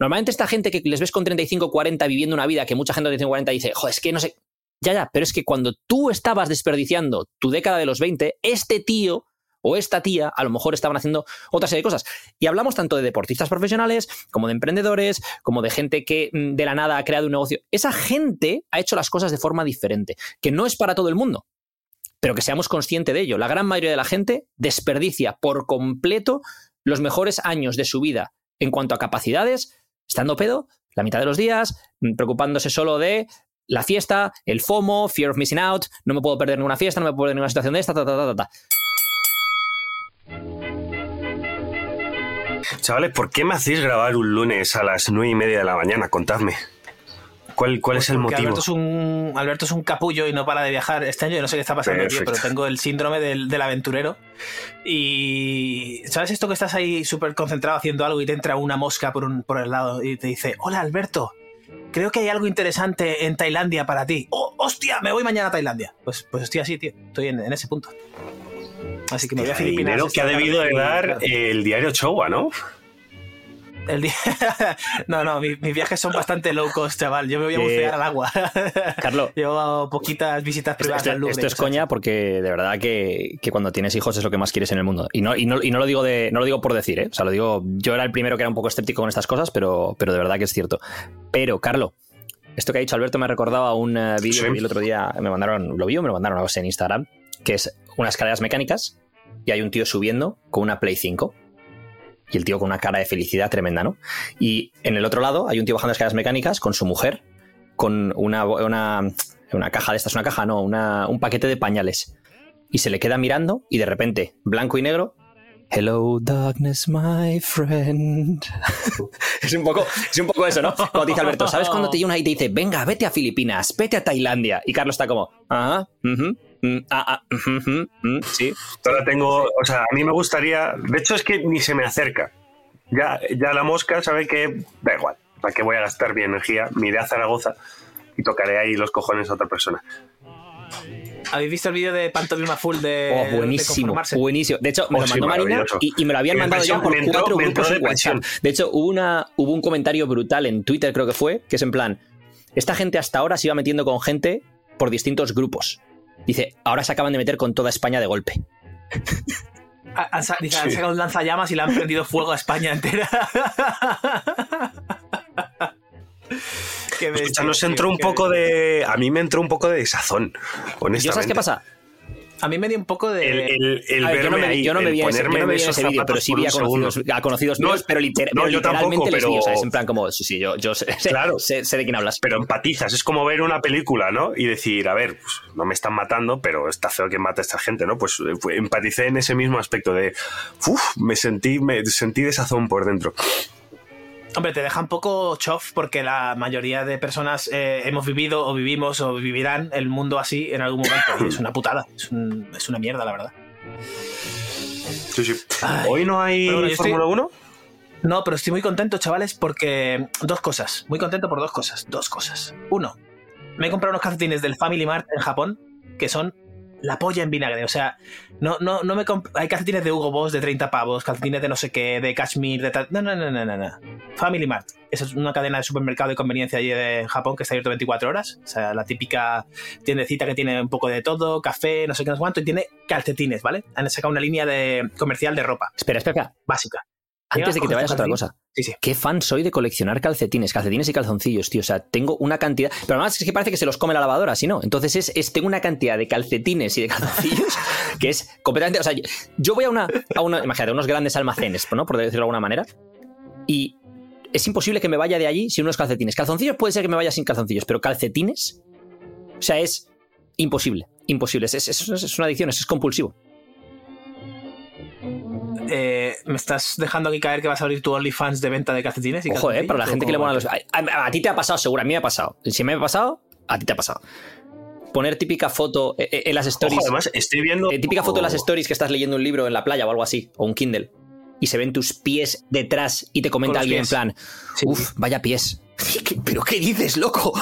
Normalmente esta gente que les ves con 35, 40 viviendo una vida que mucha gente de 35, 40 dice, joder, es que no sé. Ya, ya, pero es que cuando tú estabas desperdiciando tu década de los 20, este tío o esta tía a lo mejor estaban haciendo otra serie de cosas. Y hablamos tanto de deportistas profesionales, como de emprendedores, como de gente que mm, de la nada ha creado un negocio. Esa gente ha hecho las cosas de forma diferente, que no es para todo el mundo, pero que seamos conscientes de ello. La gran mayoría de la gente desperdicia por completo los mejores años de su vida en cuanto a capacidades, estando pedo la mitad de los días, mm, preocupándose solo de la fiesta, el FOMO, fear of missing out, no me puedo perder ninguna fiesta, no me puedo perder ninguna situación de esta, ta, ta, ta, ta. Chavales, ¿por qué me hacéis grabar un lunes a las nueve y media de la mañana? Contadme. ¿Cuál, cuál es el motivo? Alberto es, un, Alberto es un capullo y no para de viajar. Este año yo no sé qué está pasando, tío, pero tengo el síndrome del, del aventurero. Y. ¿Sabes esto que estás ahí súper concentrado haciendo algo y te entra una mosca por, un, por el lado y te dice: Hola, Alberto. Creo que hay algo interesante en Tailandia para ti. ¡Oh, hostia! Me voy mañana a Tailandia. Pues, pues estoy así, tío. Estoy en, en ese punto. Así que me voy a El Filipinas. dinero que ha debido de dar el diario Chowa, ¿no? El día... no, no, mi- mis viajes son bastante low cost, chaval. Yo me voy a Eh, bucear al agua. Carlos, Llevo poquitas visitas privadas esto- al Louvre. esto es ¿sabes? coña porque de verdad que, que cuando tienes hijos es lo que más quieres en el mundo. Y no, y no, y no lo digo de, no lo digo por decir, ¿eh? O sea, lo digo. Yo era el primero que era un poco escéptico con estas cosas, pero, pero de verdad que es cierto. Pero, Carlos, esto que ha dicho Alberto me recordaba un eh, vídeo Sí. que vi el otro día, me mandaron, lo vi o me lo mandaron a en Instagram, que es unas escaleras mecánicas y hay un tío subiendo con una Play 5. Y el tío con una cara de felicidad tremenda, ¿no? Y en el otro lado hay un tío bajando escaleras mecánicas con su mujer, con una, una, una caja de estas, una caja, no, una, un paquete de pañales. Y se le queda mirando y de repente, blanco y negro, Hello, darkness, my friend. es, un poco, es un poco eso, ¿no? Cuando dice Alberto, ¿sabes cuando te llega una y te dice, venga, vete a Filipinas, vete a Tailandia? Y Carlos está como, ajá, ujú, mm, ah, ah, mm, sí. Ahora tengo, o sea, a mí me gustaría, de hecho es que ni se me acerca. Ya, ya la mosca sabe que da igual, ¿para qué voy a gastar mi energía? Me iré a Zaragoza y tocaré ahí los cojones a otra persona. ¿Habéis visto el vídeo de Pantomima Full de, Oh, de buenísimo, conformarse? buenísimo. De hecho, me Oh, lo sí, mandó Marina y, y me lo habían Me mandado ya por entró- cuatro grupos en. WhatsApp. De hecho, hubo, una, hubo un comentario brutal en Twitter, creo que fue, que es en plan, esta gente hasta ahora se iba metiendo con gente por distintos grupos. Dice, ahora se acaban de meter con toda España de golpe. Ha- Han, sa- dice, han sacado un lanzallamas y le han prendido fuego a España entera. Qué Escucha, nos entró un poco de. A mí me entró un poco de desazón, honestamente. ¿Yo sabes qué pasa? A mí me dio un poco de. El, el, el A ver, yo no verme me, ahí, yo no me vi, ese, no me vídeo, pero sí vi a conocidos, segundo. a conocidos No, míos, pero, liter- no, pero literalmente tampoco, les pero- o sea, es en plan como, sí, sí, yo, yo sé, Claro. sé- sé de quién hablas. Pero empatizas, es como ver una película, ¿no? Y decir, a ver, pues, no me están matando, pero está feo que mate a esta gente, ¿no? Pues eh, empaticé en ese mismo aspecto de, uff, me sentí, me sentí desazón por dentro. Hombre, te deja un poco chof porque la mayoría de personas eh, hemos vivido o vivimos o vivirán el mundo así en algún momento. Y es una putada. Es, un- es una mierda, la verdad. Sí, sí. Ay. ¿Hoy no hay bueno, Fórmula 1? No, pero estoy muy contento, chavales, porque dos cosas. Muy contento por dos cosas. Dos cosas. Uno, me he comprado unos calcetines del Family Mart en Japón que son la polla en vinagre. O sea, no, no, no me hay calcetines de Hugo Boss de 30 pavos, calcetines de no sé qué, de Kashmir, de tal. No, no, no, no, no, no. Family Mart. Esa es una cadena de supermercado de conveniencia allí de Japón que está abierto 24 horas. O sea, la típica tiendecita que tiene un poco de todo, café, no sé qué, no sé cuánto, y tiene calcetines, ¿vale? Han sacado una línea de comercial de ropa Espera, espera, espera. básica. Antes de que te vayas a otra cosa. Sí, sí. Qué fan soy de coleccionar calcetines, calcetines y calzoncillos, tío. O sea, tengo una cantidad. Pero además es que parece que se los come la lavadora, si no. Entonces es, es- tengo una cantidad de calcetines y de calzoncillos que es completamente. O sea, yo, voy a una, a una. Imagínate, unos grandes almacenes, ¿no? Por decirlo de alguna manera. Y es imposible que me vaya de allí sin unos calcetines. Calzoncillos puede ser que me vaya sin calzoncillos, pero calcetines. O sea, es imposible. Imposible. Es, es- es- es una adicción, es compulsivo. Eh, ¿Me estás dejando aquí caer que vas a abrir tu OnlyFans de venta de calcetines? Y Ojo, eh, para la gente ¿O que le va? los. A, a- a ti te ha pasado, seguro, a mí me ha pasado. Si me ha pasado, a ti te ha pasado. Poner típica foto eh, eh, en las stories. Ojo, además, estoy viendo... eh, típica foto en las stories que estás leyendo un libro en la playa o algo así, o un Kindle. Y se ven tus pies detrás y te comenta alguien en plan, Sí, uff, vaya pies. ¿Pero qué dices, loco?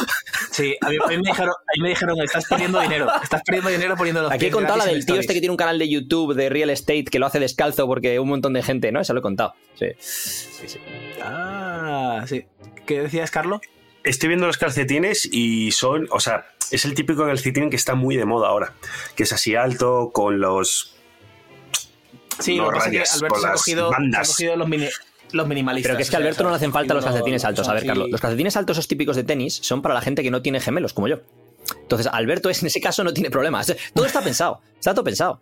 Sí, a mí, a mí me dijeron, a mí me dijeron, estás perdiendo dinero, estás perdiendo dinero poniendo los Aquí he contado la del tío este que tiene un canal de YouTube de real estate que lo hace descalzo porque un montón de gente, ¿no? Eso lo he contado. Sí. Sí, sí. Ah, sí. ¿Qué decías, Carlos? Estoy viendo los calcetines y son, o sea, es el típico calcetín que está muy de moda ahora, que es así alto, con los... Sí, No lo que pasa es que Alberto se ha cogido, se ha cogido los, mini- los minimalistas. Pero que es que a Alberto no le hacen falta los no- calcetines altos. A ver, Carlos, los calcetines altos, esos típicos de tenis, son para la gente que no tiene gemelos, como yo. Entonces, Alberto es, en ese caso no tiene problemas. Todo está pensado. Está todo pensado.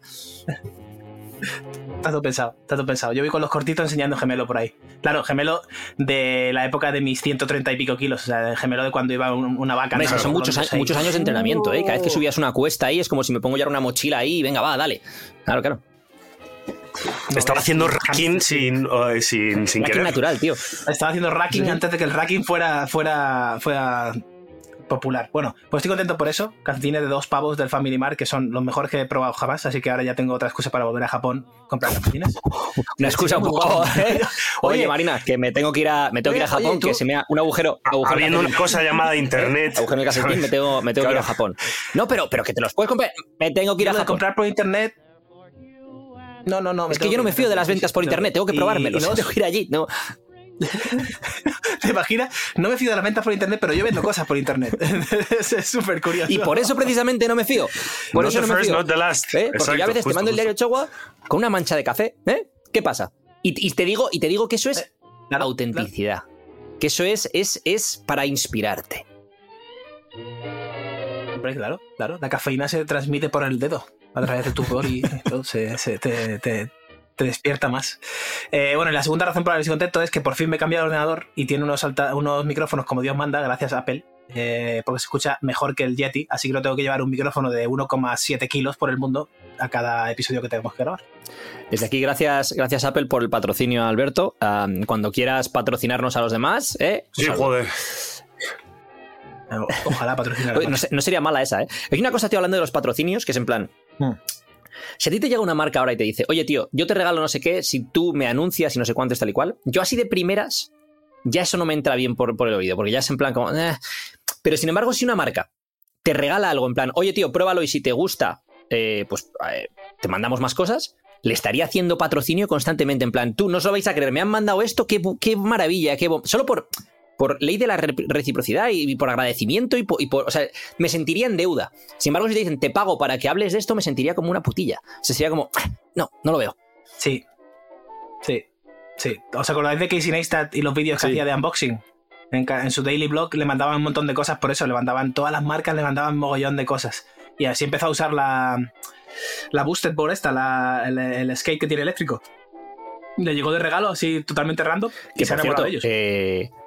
Está todo pensado, está todo pensado. Yo voy con los cortitos enseñando gemelo por ahí. Claro, gemelo de la época de mis 130 y pico kilos. O sea, el gemelo de cuando iba un- una vaca. Son muchos, Los a- muchos años de entrenamiento, ¿eh? Cada vez que subías una cuesta ahí es como si me pongo ya una mochila ahí y venga, va, dale. Claro, claro. No, Estaba es- haciendo racking sin, eh, sin, querer. natural, tío. Estaba haciendo racking antes de que el racking fuera, fuera, fuera popular. Bueno, pues estoy contento por eso. Calcetines de dos pavos del Family Mart, que son los mejores que he probado jamás. Así que ahora ya tengo otra excusa para volver a Japón comprar calcetines. Una excusa un poco. ¿eh? Oye, Oye, Marina, que me tengo que ir a, me tengo que ir a Japón, que se me ha un agujero. agujero en Habiendo una cosa llamada internet. agujero en el calcetín, me tengo, me tengo que ir a. Japón. No, pero, pero que te los puedes comprar. Me tengo que ir a Japón. comprar por internet. No, no, no. Es que yo no me sí, de las ventas por internet, tengo que y luego- Tengo que ir allí. No. ¿Te imaginas? No me fío de las ventas por internet, pero yo vendo cosas por internet. es súper curioso. Y por eso precisamente no me fío. Por Not eso the no me first, fío. not the last. ¿Eh? Porque yo a veces te justo, mando el diario Chogua con una mancha de café. ¿eh? ¿Qué pasa? Y, y te digo, y te digo que eso es Eh, Claro, autenticidad. Que eso es, es, es para inspirarte. Claro, Hombre, claro, claro. La cafeína se transmite por el dedo a través de tu pudor y todo, se, se- te, te- te despierta más. Eh, bueno, y la segunda razón por la que estoy contento es que por fin me he cambiado el ordenador y tiene unos, alta- unos micrófonos como Dios manda, gracias a Apple. eh, porque se escucha mejor que el Yeti, así que no tengo que llevar un micrófono de 1,7 kilos por el mundo a cada episodio que tenemos que grabar. Desde aquí, gracias, gracias Apple por el patrocinio, Alberto. Ah, cuando quieras patrocinarnos a los demás, ¿eh? Sí, Pues, joder. Ojalá patrocinar. No, no sería mala esa, ¿eh? Hay una cosa, tío, hablando de los patrocinios, que es en plan. Hmm. Si a ti te llega una marca ahora y te dice, oye, tío, yo te regalo no sé qué, si tú me anuncias y no sé cuánto es tal y cual, yo así de primeras, ya eso no me entra bien por, por el oído, porque ya es en plan como. "Eh". Pero sin embargo, si una marca te regala algo en plan, oye, tío, pruébalo y si te gusta, eh, pues eh, te mandamos más cosas, le estaría haciendo patrocinio constantemente, en plan, tú no os lo vais a creer, me han mandado esto, qué, qué maravilla, qué. bo-". Solo por. Por ley de la re- reciprocidad y, por agradecimiento y por, y por- O sea, me sentiría en deuda. Sin embargo, si te dicen, te pago para que hables de esto, me sentiría como una putilla. O sea, sería como, "Ah, no, no lo veo. Sí. Sí. Sí. ¿Os acordáis de Casey Neistat y los vídeos que Sí. hacía de unboxing? En, su daily blog le mandaban un montón de cosas por eso, le mandaban todas las marcas, le mandaban mogollón de cosas. Y así empezó a usar la, la Boosted Board esta, la- el, el skate que tiene eléctrico. Le llegó de regalo así totalmente random y Que se ha por enamorado cierto, de ellos. eh,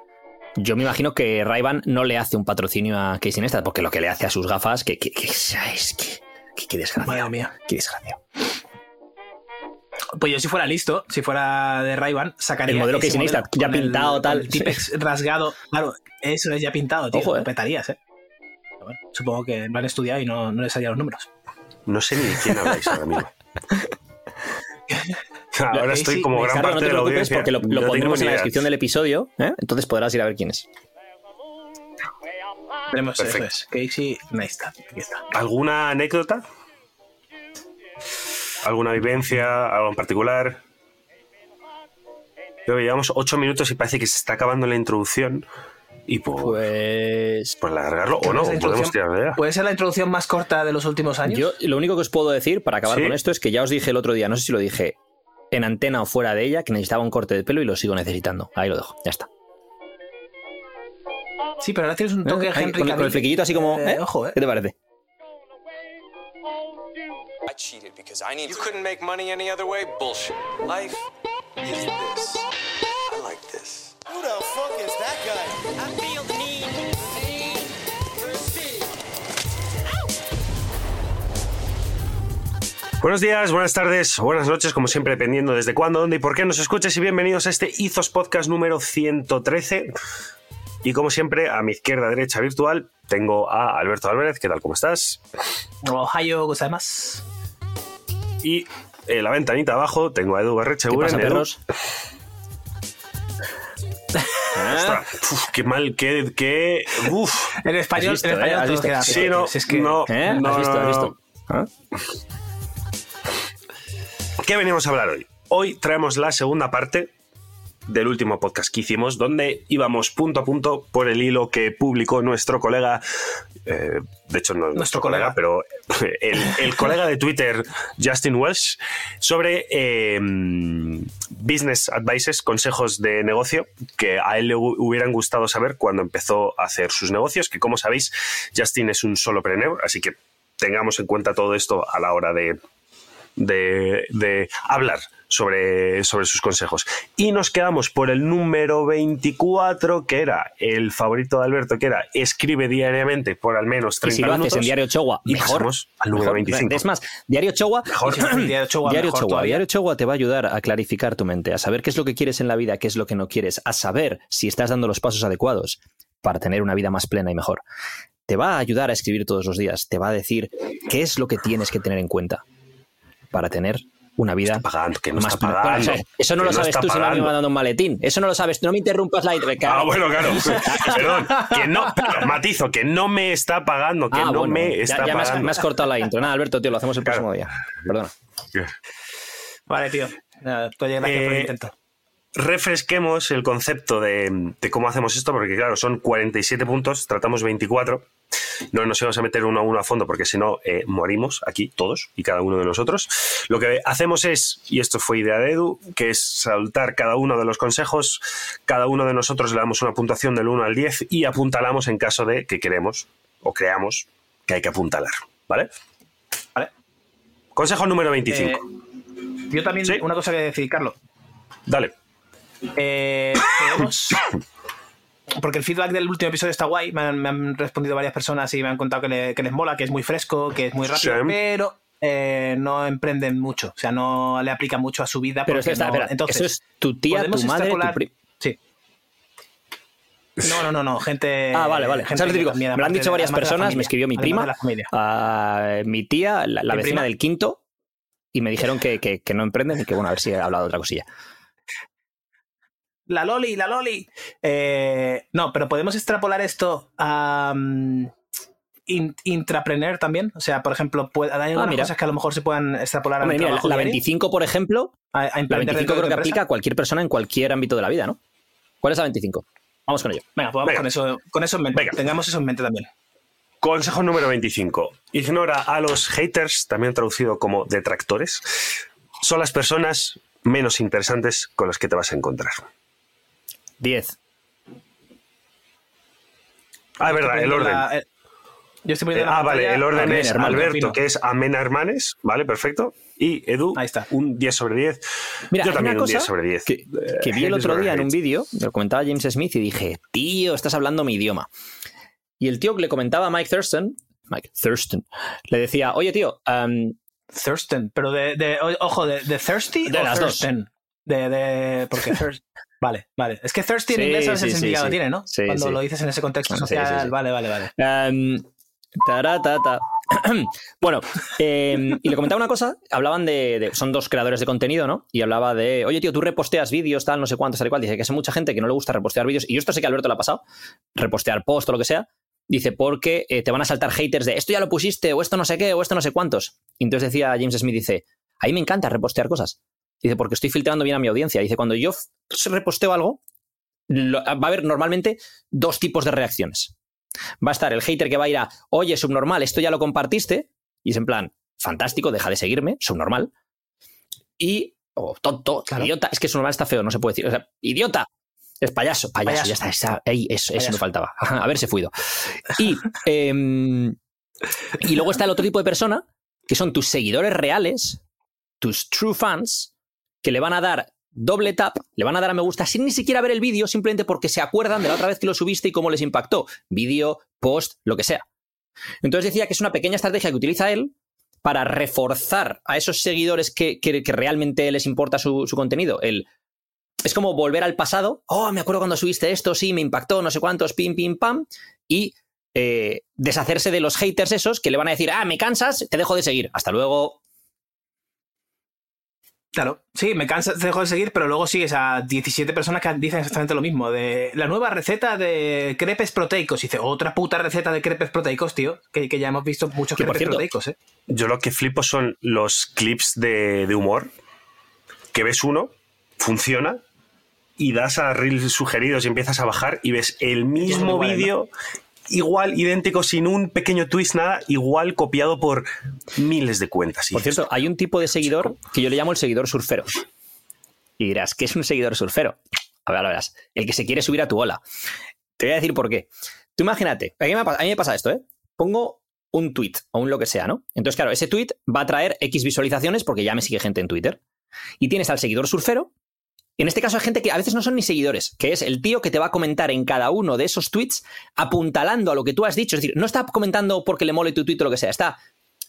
yo me imagino que Ray-Ban no le hace un patrocinio a Casey Neistat, porque lo que le hace a sus gafas, que, que, que- es que, que, que desgracia. Madre mía. Qué desgracia. Pues yo si fuera listo, si fuera de Ray-Ban, sacaría El modelo Casey Neistat, ya con el- pintado, tal. El Tipex rasgado. Claro, eso es ya pintado, tío. Ojo, Lo eh. petarías, eh. Pero bueno, supongo que lo han estudiado y no, no les salían los números. No sé ni de quién habláis ahora mismo. Ahora Sí, estoy sí, como gran Ricardo, no parte te de la preocupes audiencia. porque lo, lo No tengo pondremos en la descripción del episodio, ¿eh? entonces podrás ir a ver quién es. Tenemos Perfecto. eso es. Casey Neistat. Aquí está. ¿Alguna anécdota? ¿Alguna vivencia? ¿Algo en particular? Creo que llevamos ocho minutos y parece que se está acabando la introducción. Y por, Pues. por alargarlo, o no, podemos tirar de. ¿Puede ser la introducción más corta de los últimos años? Yo lo único que os puedo decir para acabar Sí. con esto es que ya os dije el otro día, no sé si lo dije en antena o fuera de ella, que necesitaba un corte de pelo y lo sigo necesitando. Ahí lo dejo, ya está. Sí, pero ahora tienes un toque Eh, Henry con, con el Cavill. flequillito así como. Eh, ¿eh? Ojo, eh. ¿Qué te parece? I cheated because I need You couldn't make money any other way? Bullshit. Life is this. I like this. Who the fuck is that guy? Buenos días, buenas tardes, buenas noches, como siempre, dependiendo desde cuándo, dónde y por qué nos escuches. Y bienvenidos a este Izos Podcast número 113. Y como siempre, a mi izquierda, derecha virtual, tengo a Alberto Álvarez. ¿Qué tal? ¿Cómo estás? Ohio gozaimasu. Y en la ventanita abajo tengo a Edu ¿Qué Barrecheguren. pasa, Edu, perros? ostras, uf, qué mal, qué, qué, uf. En español, visto, en español eh? Sí, no, si es que- no, ¿Eh? no, ¿Has visto? no, ¿Has visto? ¿Ah? ¿Qué venimos a hablar hoy? Hoy traemos la segunda parte del último podcast que hicimos, donde íbamos punto a punto por el hilo que publicó nuestro colega, eh, de hecho no es nuestro, colega, colega. pero el, el colega de Twitter, Justin Welsh, sobre eh, business advices, consejos de negocio que a él le hu- hubieran gustado saber cuando empezó a hacer sus negocios, que como sabéis, Justin es un solopreneur, así que tengamos en cuenta todo esto a la hora de, de, de hablar sobre, sobre sus consejos. Y nos quedamos por el número 24, que era el favorito de Alberto, que era escribe diariamente por al menos Y 30 si lo haces minutos. en Diario Chogua, y mejor. al número mejor. 25. Es más, Diario Chogua, Mejor. Diario Chogua, Diario mejor. Diario te va a ayudar a clarificar tu mente, a saber qué es lo que quieres en la vida, qué es lo que no quieres, a saber si estás dando los pasos adecuados para tener una vida más plena y mejor. Te va a ayudar a escribir todos los días, te va a decir qué es lo que tienes que tener en cuenta para tener una vida pagando, que no más está pagando. Eso no lo sabes tú si no me pagando. mandando un maletín. Eso no lo sabes. tú. No me interrumpas la Ah, bueno, claro. Perdón, que no, pero matizo, que no me está pagando, que Ah, no bueno, me ya- está ya, me has, pagando. me has cortado la intro. Nada, Alberto, tío, lo hacemos el Claro. próximo día. Perdona. Vale, tío. Nada, por el Eh, intento. refresquemos el concepto de, de cómo hacemos esto, porque claro, son 47 puntos, tratamos 24. No nos íbamos a meter uno a uno a fondo, porque si no, eh, morimos aquí todos y cada uno de nosotros. Lo que hacemos es, y esto fue idea de Edu, que es saltar cada uno de los consejos, cada uno de nosotros le damos una puntuación del 1 al 10 y apuntalamos en caso de que queremos o creamos que hay que apuntalar. ¿Vale? Vale. Consejo número 25. Eh, yo también, Sí. una cosa que decir, Carlos. Dale. Eh, porque el feedback del último episodio está guay. Me han, me han respondido varias personas y me han contado que, le- que les mola, que es muy fresco, que es muy rápido, Sí. pero eh, no emprenden mucho. O sea, no le aplica mucho a su vida. Pero porque espera, no- espera, entonces, eso es tu tía, tu madre, tu Sí. No, no, no, no, gente. Ah, vale, vale. Me lo han dicho de- varias personas, me familia, escribió mi prima, de la familia. a mi tía, la, la ¿Mi vecina prima? del quinto, y me dijeron que, que- que no emprenden y que, bueno, a ver si he hablado de otra cosilla. La Loli, la Loli. Eh, no, pero podemos extrapolar esto a mm, in- intrapreneur también. O sea, por ejemplo, puede- hay algunas Ah, mira. cosas que a lo mejor se puedan extrapolar Hombre, al mira, la, trabajo la diario, 25, por ejemplo, a, a la emprender 25 dentro de creo que empresa. aplica a cualquier persona en cualquier ámbito de la vida, ¿no? ¿Cuál es la 25? Vamos con ello. Venga, pues vamos Venga. con eso, con eso en mente. Venga. Tengamos eso en mente también. Consejo número 25. Ignora a los haters, también traducido como detractores. Son las personas menos interesantes con las que te vas a encontrar. 10. Ah, es verdad, el orden. la- eh, yo estoy Eh, poniendo en la ah, vale, el orden es hermano, Alberto, que es Amena Hermanes, vale, perfecto. Y Edu, Ahí está. un 10 sobre 10. Mira, Yo también una un 10 cosa sobre 10. Que, que vi el Eh, otro día en un vídeo, lo comentaba James Smith y dije, tío, estás hablando mi idioma. Y el tío que le comentaba a Mike Thurston, Mike Thurston, le decía, oye, tío, am, Thurston, pero de, de- o- ojo, de, de thirsty De o las dos. Thurston. De, de, porque thirst- Vale, vale. Es que thirsty en Sí, inglés sí, sí, significado sí. que tiene, ¿no? Sí, Cuando lo dices en ese contexto Sí, sí, social. sí. Vale, vale, vale. Em, taratata. bueno, em, y le comentaba una cosa, hablaban de, de- Son dos creadores de contenido, ¿no? Y hablaba de, oye, tío, tú reposteas vídeos, tal, no sé cuántos, tal y cual. Dice que hay mucha gente que no le gusta repostear vídeos, y yo esto sé que Alberto le ha pasado, repostear post o lo que sea. Dice, porque eh, te van a saltar haters de esto ya lo pusiste, o esto no sé qué, o esto no sé cuántos. Y entonces decía James Smith, dice, a mí me encanta repostear cosas. Dice, porque estoy filtrando bien a mi audiencia. Dice, cuando yo f- reposteo algo, lo- va a haber normalmente dos tipos de reacciones. Va a estar el hater que va a ir a, oye, subnormal, esto ya lo compartiste, y es en plan, fantástico, deja de seguirme, subnormal. Y, o tonto, Claro. idiota, es que subnormal está feo, no se puede decir. O sea, idiota, es payaso, payaso, Payaso. ya está, está, ahí, eso, eso me faltaba. A ver si fuido. Y, em, y luego está el otro tipo de persona, que son tus seguidores reales, tus true fans, que le van a dar doble tap, le van a dar a me gusta sin ni siquiera ver el vídeo, simplemente porque se acuerdan de la otra vez que lo subiste y cómo les impactó. Vídeo, post, lo que sea. Entonces decía que es una pequeña estrategia que utiliza él para reforzar a esos seguidores que, que- realmente les importa su, su contenido. El, es como volver al pasado. Oh, me acuerdo cuando subiste esto, sí, me impactó, no sé cuántos, pim, pim, pam. Y eh, deshacerse de los haters esos que le van a decir, ah, me cansas, te dejo de seguir. Hasta luego. Claro, sí, me cansa, te dejo de seguir, pero luego sigues a 17 personas que dicen exactamente lo mismo. De la nueva receta de crepes proteicos. Y dice, otra puta receta de crepes proteicos, tío. Que, que ya hemos visto muchos Que, crepes cierto, proteicos, ¿eh? Yo lo que flipo son los clips de, de humor, que ves uno, funciona, y das a reels sugeridos y empiezas a bajar y ves el mismo vídeo, igual, idéntico, sin un pequeño twist, nada, igual copiado por miles de cuentas. Por cierto, hay un tipo de seguidor que yo le llamo el seguidor surfero. Y dirás, ¿qué es un seguidor surfero? A ver, ahora verás. El que se quiere subir a tu ola. Te voy a decir por qué. Tú imagínate, a mí me, a mí me pasa esto, ¿eh? Pongo un tweet o un lo que sea, ¿no? Entonces, claro, ese tweet va a traer X visualizaciones porque ya me sigue gente en Twitter. Y tienes al seguidor surfero. En este caso hay gente que a veces no son ni seguidores, que es el tío que te va a comentar en cada uno de esos tweets apuntalando a lo que tú has dicho. Es decir, no está comentando porque le mole tu tweet o lo que sea, está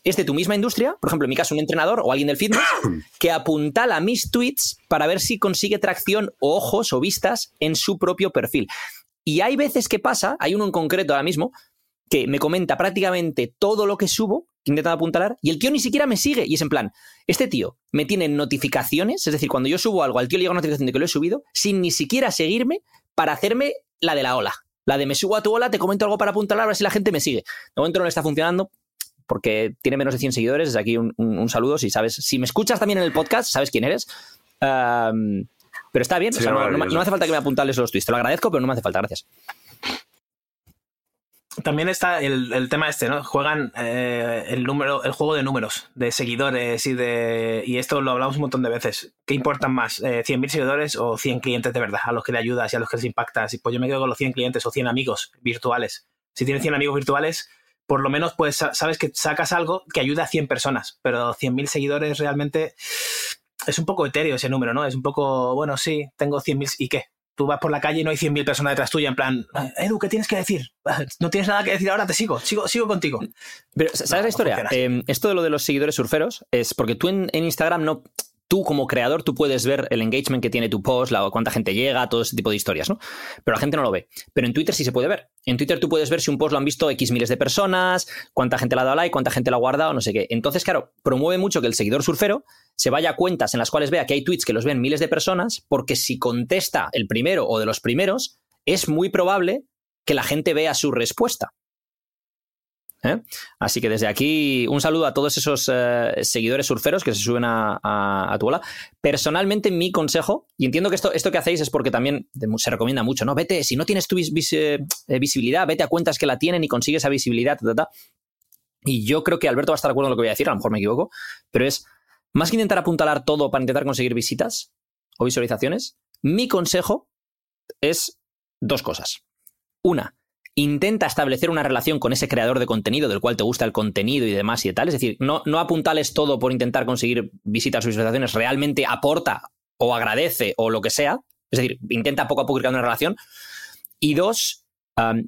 es de tu misma industria, por ejemplo, en mi caso, un entrenador o alguien del fitness, que apuntala mis tweets para ver si consigue tracción o ojos o vistas en su propio perfil. Y hay veces que pasa, hay uno en concreto ahora mismo, que me comenta prácticamente todo lo que subo, que intenta apuntalar, y el tío ni siquiera me sigue. Y es en plan, este tío me tiene notificaciones, es decir, cuando yo subo algo, al tío le llega una notificación de que lo he subido, sin ni siquiera seguirme, para hacerme la de la ola. La de me subo a tu ola, te comento algo para apuntalar, a ver si la gente me sigue. De momento no le está funcionando, porque tiene menos de 100 seguidores. Desde aquí un, un- un saludo. Si sabes, si me escuchas también en el podcast, sabes quién eres. Um, pero está bien, o Sí, sea, no, no hace falta que me apuntales los tweets. Te lo agradezco, pero no me hace falta, gracias. También está el, el tema este, ¿no? Juegan eh, el número, el juego de números, de seguidores y de. Y esto lo hablamos un montón de veces. ¿Qué importan más? Eh, ¿100.000 seguidores o 100 clientes de verdad? A los que le ayudas y a los que les impactas. Y pues yo me quedo con los 100 clientes o 100 amigos virtuales. Si tienes 100 amigos virtuales, por lo menos pues sa- sabes que sacas algo que ayuda a 100 personas. Pero 100.000 seguidores realmente es un poco etéreo ese número, ¿no? Es un poco, bueno, sí, tengo 100.000 y qué. Tú vas por la calle y no hay 100.000 personas detrás tuya en plan, Edu, ¿qué tienes que decir? No tienes nada que decir ahora, te sigo, sigo, sigo contigo. Pero, ¿sabes No, la historia? Eh, esto de lo de los seguidores surferos es porque tú en, en Instagram no. Tú, como creador, tú puedes ver el engagement que tiene tu post, la, cuánta gente llega, todo ese tipo de historias, ¿no? Pero la gente no lo ve. Pero en Twitter sí se puede ver. En Twitter tú puedes ver si un post lo han visto X miles de personas, cuánta gente le ha dado like, cuánta gente lo ha guardado, no sé qué. Entonces, claro, promueve mucho que el seguidor surfero se vaya a cuentas en las cuales vea que hay tweets que los ven miles de personas, porque si contesta el primero o de los primeros, es muy probable que la gente vea su respuesta. ¿Eh? Así que desde aquí un saludo a todos esos eh, seguidores surferos que se suben a, tu ola. Personalmente, mi consejo, y entiendo que esto, esto que hacéis es porque también se recomienda mucho, ¿no? Vete, si no tienes tu eh, visibilidad, vete a cuentas que la tienen y consigue esa visibilidad. Y yo creo que Alberto va a estar de acuerdo en lo que voy a decir, a lo mejor me equivoco, pero es más que intentar apuntalar todo para intentar conseguir visitas o visualizaciones, mi consejo es dos cosas. Una, intenta establecer una relación con ese creador de contenido del cual te gusta el contenido y demás y tal. Es decir, no, apuntales todo por intentar conseguir visitas o visualizaciones, realmente aporta o agradece o lo que sea. Es decir, intenta poco a poco creando una relación. Y dos,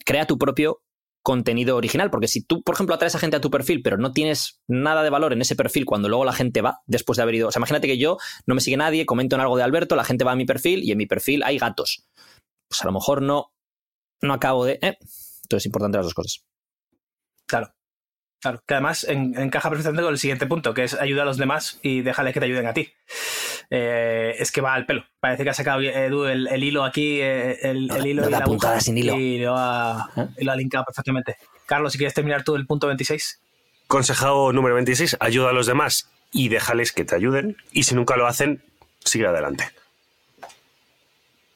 crea tu propio contenido original, porque si tú, por ejemplo, atraes a gente a tu perfil, pero no tienes nada de valor en ese perfil cuando luego la gente va, después de haber ido, o sea, imagínate que yo no me sigue nadie, comento en algo de Alberto, la gente va a mi perfil y en mi perfil hay gatos. Pues a lo mejor no, no acabo de... ¿eh? Entonces es importante las dos cosas. Claro. Claro, que además en- encaja perfectamente con el siguiente punto, que es ayuda a los demás y déjale que te ayuden a ti. Eh, es que va al pelo. Parece que ha sacado Edu el, el hilo aquí, eh, el, No, el hilo no y la puntada sin hilo. Y lo, ha, ¿Eh? y lo ha linkado perfectamente. Carlos, si quieres terminar tú el punto 26. Consejo número 26, ayuda a los demás y déjales que te ayuden. Y si nunca lo hacen, sigue adelante.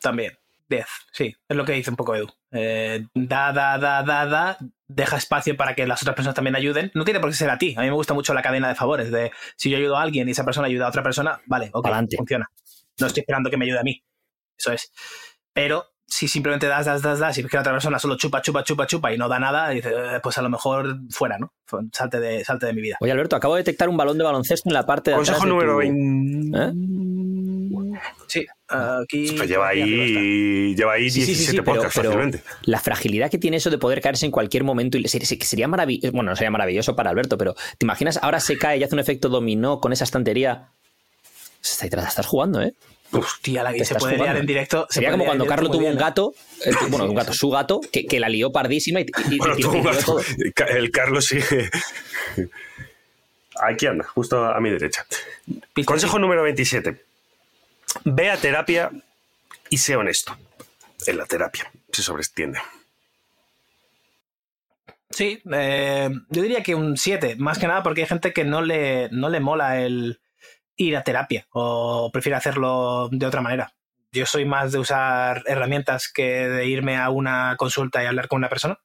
También. 10, sí, es lo que dice un poco Edu. Eh, da, da, da, da, da, deja espacio para que las otras personas también ayuden. No tiene por qué ser a ti. A mí me gusta mucho la cadena de favores, de si yo ayudo a alguien y esa persona ayuda a otra persona, vale, ok, Pa'lante. funciona. No estoy esperando que me ayude a mí. Eso es. Pero si simplemente das, das, das, das y ves que la otra persona solo chupa, chupa, chupa, chupa y no da nada, dices, eh, pues a lo mejor fuera, ¿no? Salte de, salte de mi vida. Oye, Alberto, acabo de detectar un balón de baloncesto en la parte de Consejo atrás de número tu- 20. ¿Eh? Sí, aquí. Pues lleva aquí arriba está. ahí, lleva ahí Sí, sí, sí, 17 sí, pero- podcasts pero fácilmente. la fragilidad que tiene eso de poder caerse en cualquier momento y sería, sería maravilloso, bueno, no sería maravilloso para Alberto, pero ¿te imaginas? Ahora se cae y hace un efecto dominó con esa estantería. Está- Estás jugando, ¿eh? Hostia, la que se puede liar en directo. se Sería como cuando Carlos tuvo un bien, ¿eh? gato, eh, bueno, un gato, su gato, que, que la lió pardísima y, y- y Bueno, tú, tiró todo. el Carlos sigue. Aquí anda, justo a mi derecha. Pista Consejo número 27. Ve a terapia y sé honesto. En la terapia se sobreestiende. Sí, eh, yo diría que un 7, más que nada porque hay gente que no le, no le mola el ir a terapia o prefiere hacerlo de otra manera. Yo soy más de usar herramientas que de irme a una consulta y hablar con una persona.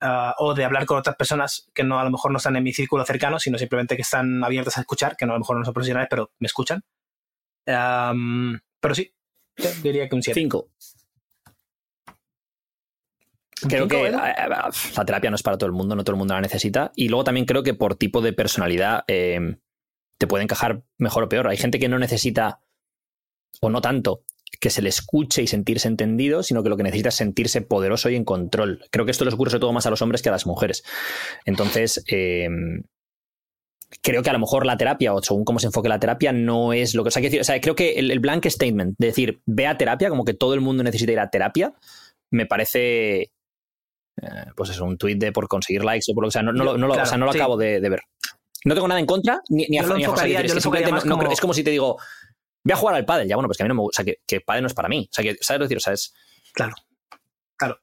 ah, o de hablar con otras personas que no a lo mejor no están en mi círculo cercano, sino simplemente que están abiertas a escuchar, que no, a lo mejor no son profesionales, pero me escuchan. Pero sí, diría que un 7. 5. ¿Un Creo que Edu? eh, la terapia no es para todo el mundo, no todo el mundo la necesita. Y luego también creo que por tipo de personalidad eh, te puede encajar mejor o peor. Hay gente que no necesita, o no tanto, que se le escuche y sentirse entendido, sino que lo que necesita es sentirse poderoso y en control. Creo que esto les ocurre sobre todo más a los hombres que a las mujeres. Entonces, eh, creo que a lo mejor la terapia, o según cómo se enfoque la terapia, no es lo que. O sea, quiero decir, o sea, creo que el, el blank statement de decir ve a terapia, como que todo el mundo necesita ir a terapia, me parece. eh, pues eso, un tuit de por conseguir likes o por lo que sea. No, no, lo- no lo, o sea, no lo sí. acabo de, de ver. No tengo nada en contra ni, ni a ni a yo decir, es simplemente no- no creo- es como- si te digo, voy a jugar al pádel. Ya, bueno, pues que a mí no me gusta. O sea, que, que pádel no es para mí. O sea, que, ¿sabes lo que decir? O sea, es. Claro, claro.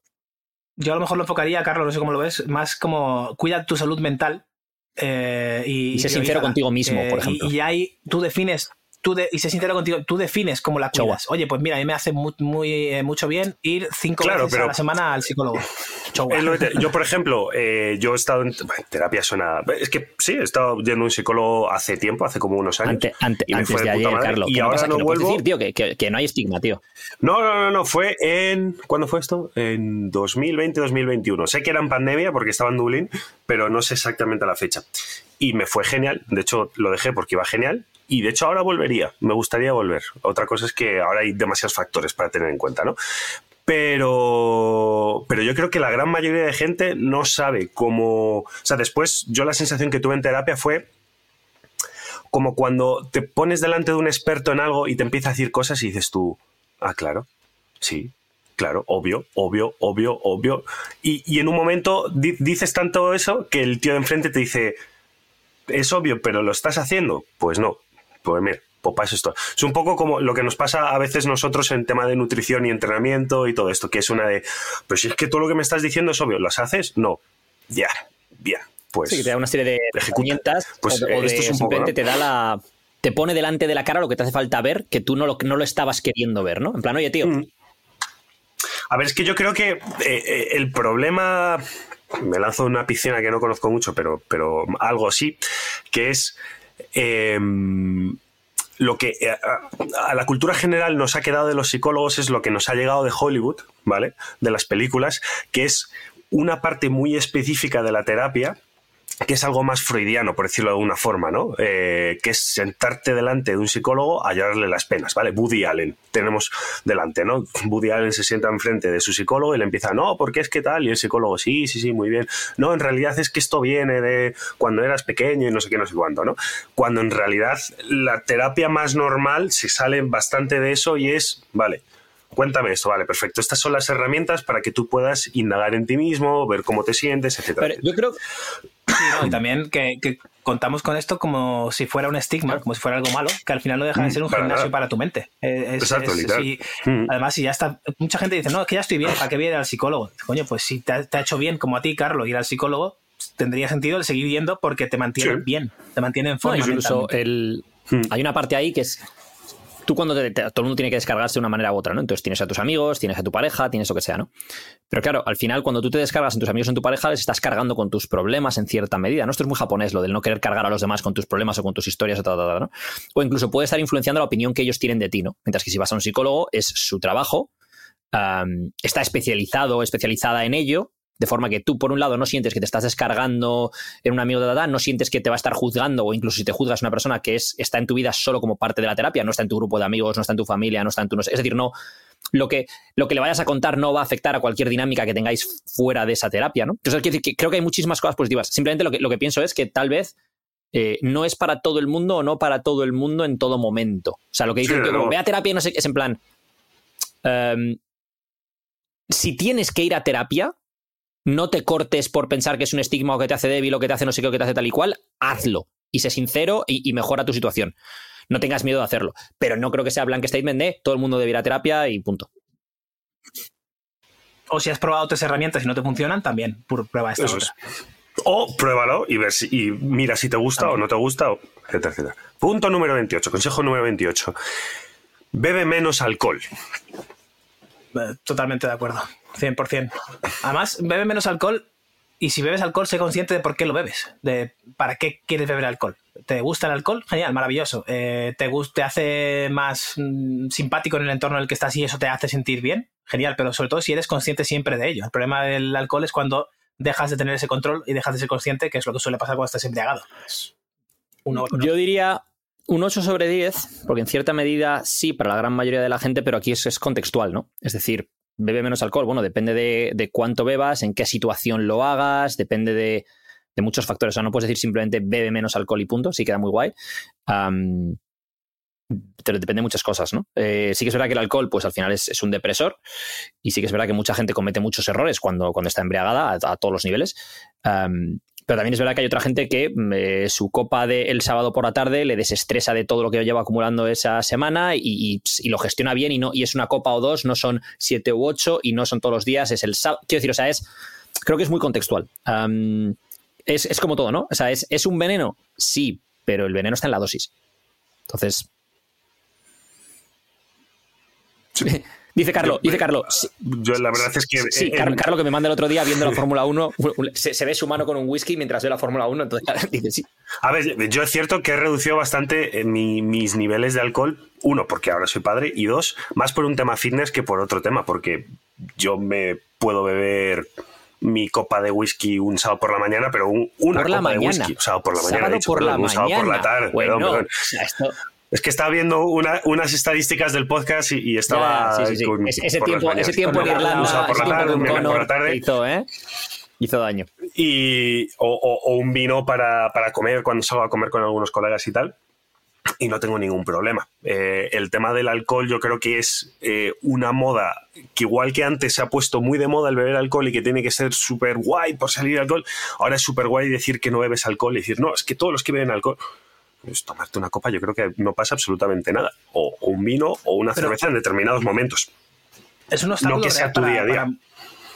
Yo a lo mejor lo enfocaría, Carlos, no sé cómo lo ves, más como cuida tu salud mental eh, y, Y sé sincero contigo mismo, por y- ejemplo. Y, ahí tú defines, tú de- y sé sincero contigo, tú defines cómo la Chowa. cuidas. Oye, pues mira, a mí me hace muy, muy, eh, mucho bien ir cinco Claro, veces pero- a la semana al psicólogo. Yo, por ejemplo, eh, yo he estado en terapia, suena. Es que sí, he estado yendo a un psicólogo hace tiempo, hace como unos años. Ante- ante- y me antes fue de de puta ayer, madre. Carlos. Y ¿Qué no ahora pasa? no puedes vuelvo. decir, tío, que, que- que no hay estigma, tío. No, no, no, no, fue en. ¿Cuándo fue esto? En 2020-2021. Sé que era en pandemia porque estaba en Dublín, pero no sé exactamente la fecha. Y me fue genial. De hecho, lo dejé porque iba genial. Y de hecho, ahora volvería. Me gustaría volver. Otra cosa es que ahora hay demasiados factores para tener en cuenta, ¿no? Pero, pero yo creo que la gran mayoría de gente no sabe cómo. O sea, después yo la sensación que tuve en terapia fue como cuando te pones delante de un experto en algo y te empieza a decir cosas y dices tú, ah, claro, sí, claro, obvio, obvio, obvio, obvio. Y, y en un momento di- dices tanto eso que el tío de enfrente te dice, es obvio, pero ¿lo estás haciendo? Pues no. Pues mira, pues para eso esto. Es un poco como lo que nos pasa a veces nosotros en tema de nutrición y entrenamiento y todo esto, que es una de, pero si es que todo lo que me estás diciendo es obvio, ¿las haces? No. Ya, bien. Pues Sí, que te da una serie de herramientas Pues, o, esto de- es un poco, simplemente ¿no? te da la te pone delante de la cara lo que te hace falta ver que tú no lo, no lo estabas queriendo ver, ¿no? En plan, oye, tío, Mm. A ver, es que yo creo que eh, eh, el problema, me lanzo una piscina que no conozco mucho, pero, pero algo así, que es eh, lo que eh, a la cultura general nos ha quedado de los psicólogos es lo que nos ha llegado de Hollywood, ¿vale? De las películas, que es una parte muy específica de la terapia que es algo más freudiano, por decirlo de alguna forma, ¿no? Eh, que es sentarte delante de un psicólogo a llorarle las penas, ¿vale? Woody Allen, tenemos delante, ¿no? Woody Allen se sienta enfrente de su psicólogo y le empieza, no, ¿por qué es que tal? Y el psicólogo, sí, sí, sí, muy bien. No, en realidad es que esto viene de cuando eras pequeño y no sé qué, no sé cuánto, ¿no? Cuando en realidad la terapia más normal se sale bastante de eso y es, vale, Cuéntame esto, vale, perfecto. Estas son las herramientas para que tú puedas indagar en ti mismo, ver cómo te sientes, etcétera. pero yo creo Sí, no, y también que, que contamos con esto como si fuera un estigma, como si fuera algo malo, que al final no deja de Mm, ser un para gimnasio nada. para tu mente. Es- Exacto, es- Mm. Además, si ya está. Mucha gente dice, no, es que ya estoy bien, ¿para qué voy a ir al psicólogo? Coño, pues si te ha, te ha hecho bien, como a ti, Carlos, ir al psicólogo, tendría sentido el seguir yendo porque te mantiene Sí. bien, te mantiene en No, forma. incluso el, Hmm. hay una parte ahí que es tú cuando te- todo el mundo tiene que descargarse de una manera u otra, ¿no? Entonces tienes a tus amigos, tienes a tu pareja, tienes lo que sea, ¿no? Pero claro, al final cuando tú te descargas en tus amigos o en tu pareja, les estás cargando con tus problemas en cierta medida, ¿no? Esto es muy japonés, lo del no querer cargar a los demás con tus problemas o con tus historias o tal, tal, tal, ¿no? O incluso puede estar influenciando la opinión que ellos tienen de ti, ¿no? Mientras que si vas a un psicólogo es su trabajo, está especializado especializada en ello, de forma que tú, por un lado, no sientes que te estás descargando en un amigo de edad, no sientes que te va a estar juzgando, o incluso si te juzgas una persona que es, está en tu vida solo como parte de la terapia, no está en tu grupo de amigos, no está en tu familia, no está en tu. no sé, es decir, no. Lo que, lo que le vayas a contar no va a afectar a cualquier dinámica que tengáis fuera de esa terapia, ¿no? Entonces, quiero decir que creo que hay muchísimas cosas positivas. Simplemente lo que, lo que pienso es que tal vez eh, no es para todo el mundo o no para todo el mundo en todo momento. O sea, lo que Sí, dicen que no. ve a terapia, no sé, es en plan. em, si tienes que ir a terapia, no te cortes por pensar que es un estigma o que te hace débil o que te hace no sé qué o que te hace tal y cual, hazlo. y sé sincero y, y mejora tu situación. No tengas miedo de hacerlo. Pero no creo que sea blank statement de todo el mundo debe ir a terapia y punto. O si has probado otras herramientas y no te funcionan, también prueba esta Eso otra. es. O pruébalo y, ver si, y mira si te gusta o no te gusta, o etcétera, etcétera. Punto número 28, consejo número 28. Bebe menos alcohol. Eh, Totalmente de acuerdo. 100%. Además, bebe menos alcohol y si bebes alcohol, sé consciente de por qué lo bebes. De para qué quieres beber alcohol. ¿Te gusta el alcohol? Genial, maravilloso. Eh, ¿te, ¿Te hace más mm, simpático en el entorno en el que estás y eso te hace sentir bien? Genial, pero sobre todo si eres consciente siempre de ello. El problema del alcohol es cuando dejas de tener ese control y dejas de ser consciente, que es lo que suele pasar cuando estás embriagado. Yo diría un 8 sobre 10, porque en cierta medida sí para la gran mayoría de la gente, pero aquí es, contextual, ¿no? Es decir, bebe menos alcohol. Bueno, depende de, de cuánto bebas, en qué situación lo hagas, depende de, de muchos factores. O sea, no puedes decir simplemente bebe menos alcohol y punto, sí queda muy guay. Pero depende de muchas cosas, ¿no? Eh, sí que es verdad que el alcohol, pues al final es, un depresor y sí que es verdad que mucha gente comete muchos errores cuando, cuando está embriagada a, todos los niveles. Pero también es verdad que hay otra gente que mm, eh, su copa del sábado por la tarde le desestresa de todo lo que lleva acumulando esa semana y, y- y lo gestiona bien y no y es una copa o dos, no son siete u ocho y no son todos los días, es el sábado. Quiero decir, o sea, es creo que es muy contextual. Es, es como todo, ¿no? O sea, ¿es, ¿es un veneno? Sí, pero el veneno está en la dosis. Entonces. Dice Carlos, dice Carlos. sí, Yo la verdad es que... Sí, eh, en- Carlos que me manda el otro día viendo la Fórmula 1, se, se ve su mano con un whisky mientras ve la Fórmula 1, entonces dice sí. A ver, yo es cierto que he reducido bastante eh, mi- mis niveles de alcohol. Uno, porque ahora soy padre. Y dos, más por un tema fitness que por otro tema. Porque yo me puedo beber mi copa de whisky un sábado por la mañana, pero un- una por la copa de mañana. whisky. Un sábado por la mañana. Sábado dicho, por perdón, la un sábado por la tarde. Bueno, perdón, perdón. o sea, esto- Es que estaba viendo una- unas estadísticas del podcast y, y estaba... Ya, sí, sí, sí. con- Ese, tiempo, mañanas. ese tiempo en Irlanda, sábado por la tarde, con un viernes por la tarde. hizo, ¿eh? Hizo daño. y, o, o- o un vino para, para comer cuando salgo a comer con algunos colegas y tal. Y no tengo ningún problema. Eh, el tema del alcohol yo creo que es eh, una moda que igual que antes se ha puesto muy de moda el beber alcohol y que tiene que ser súper guay por salir alcohol, ahora es súper guay decir que no bebes alcohol y decir, no, es que todos los que beben alcohol... Pues tomarte una copa yo creo que no pasa absolutamente nada. O, un vino o una Pero- cerveza en determinados momentos. Es un obstáculo No que sea tu para, día a día. para-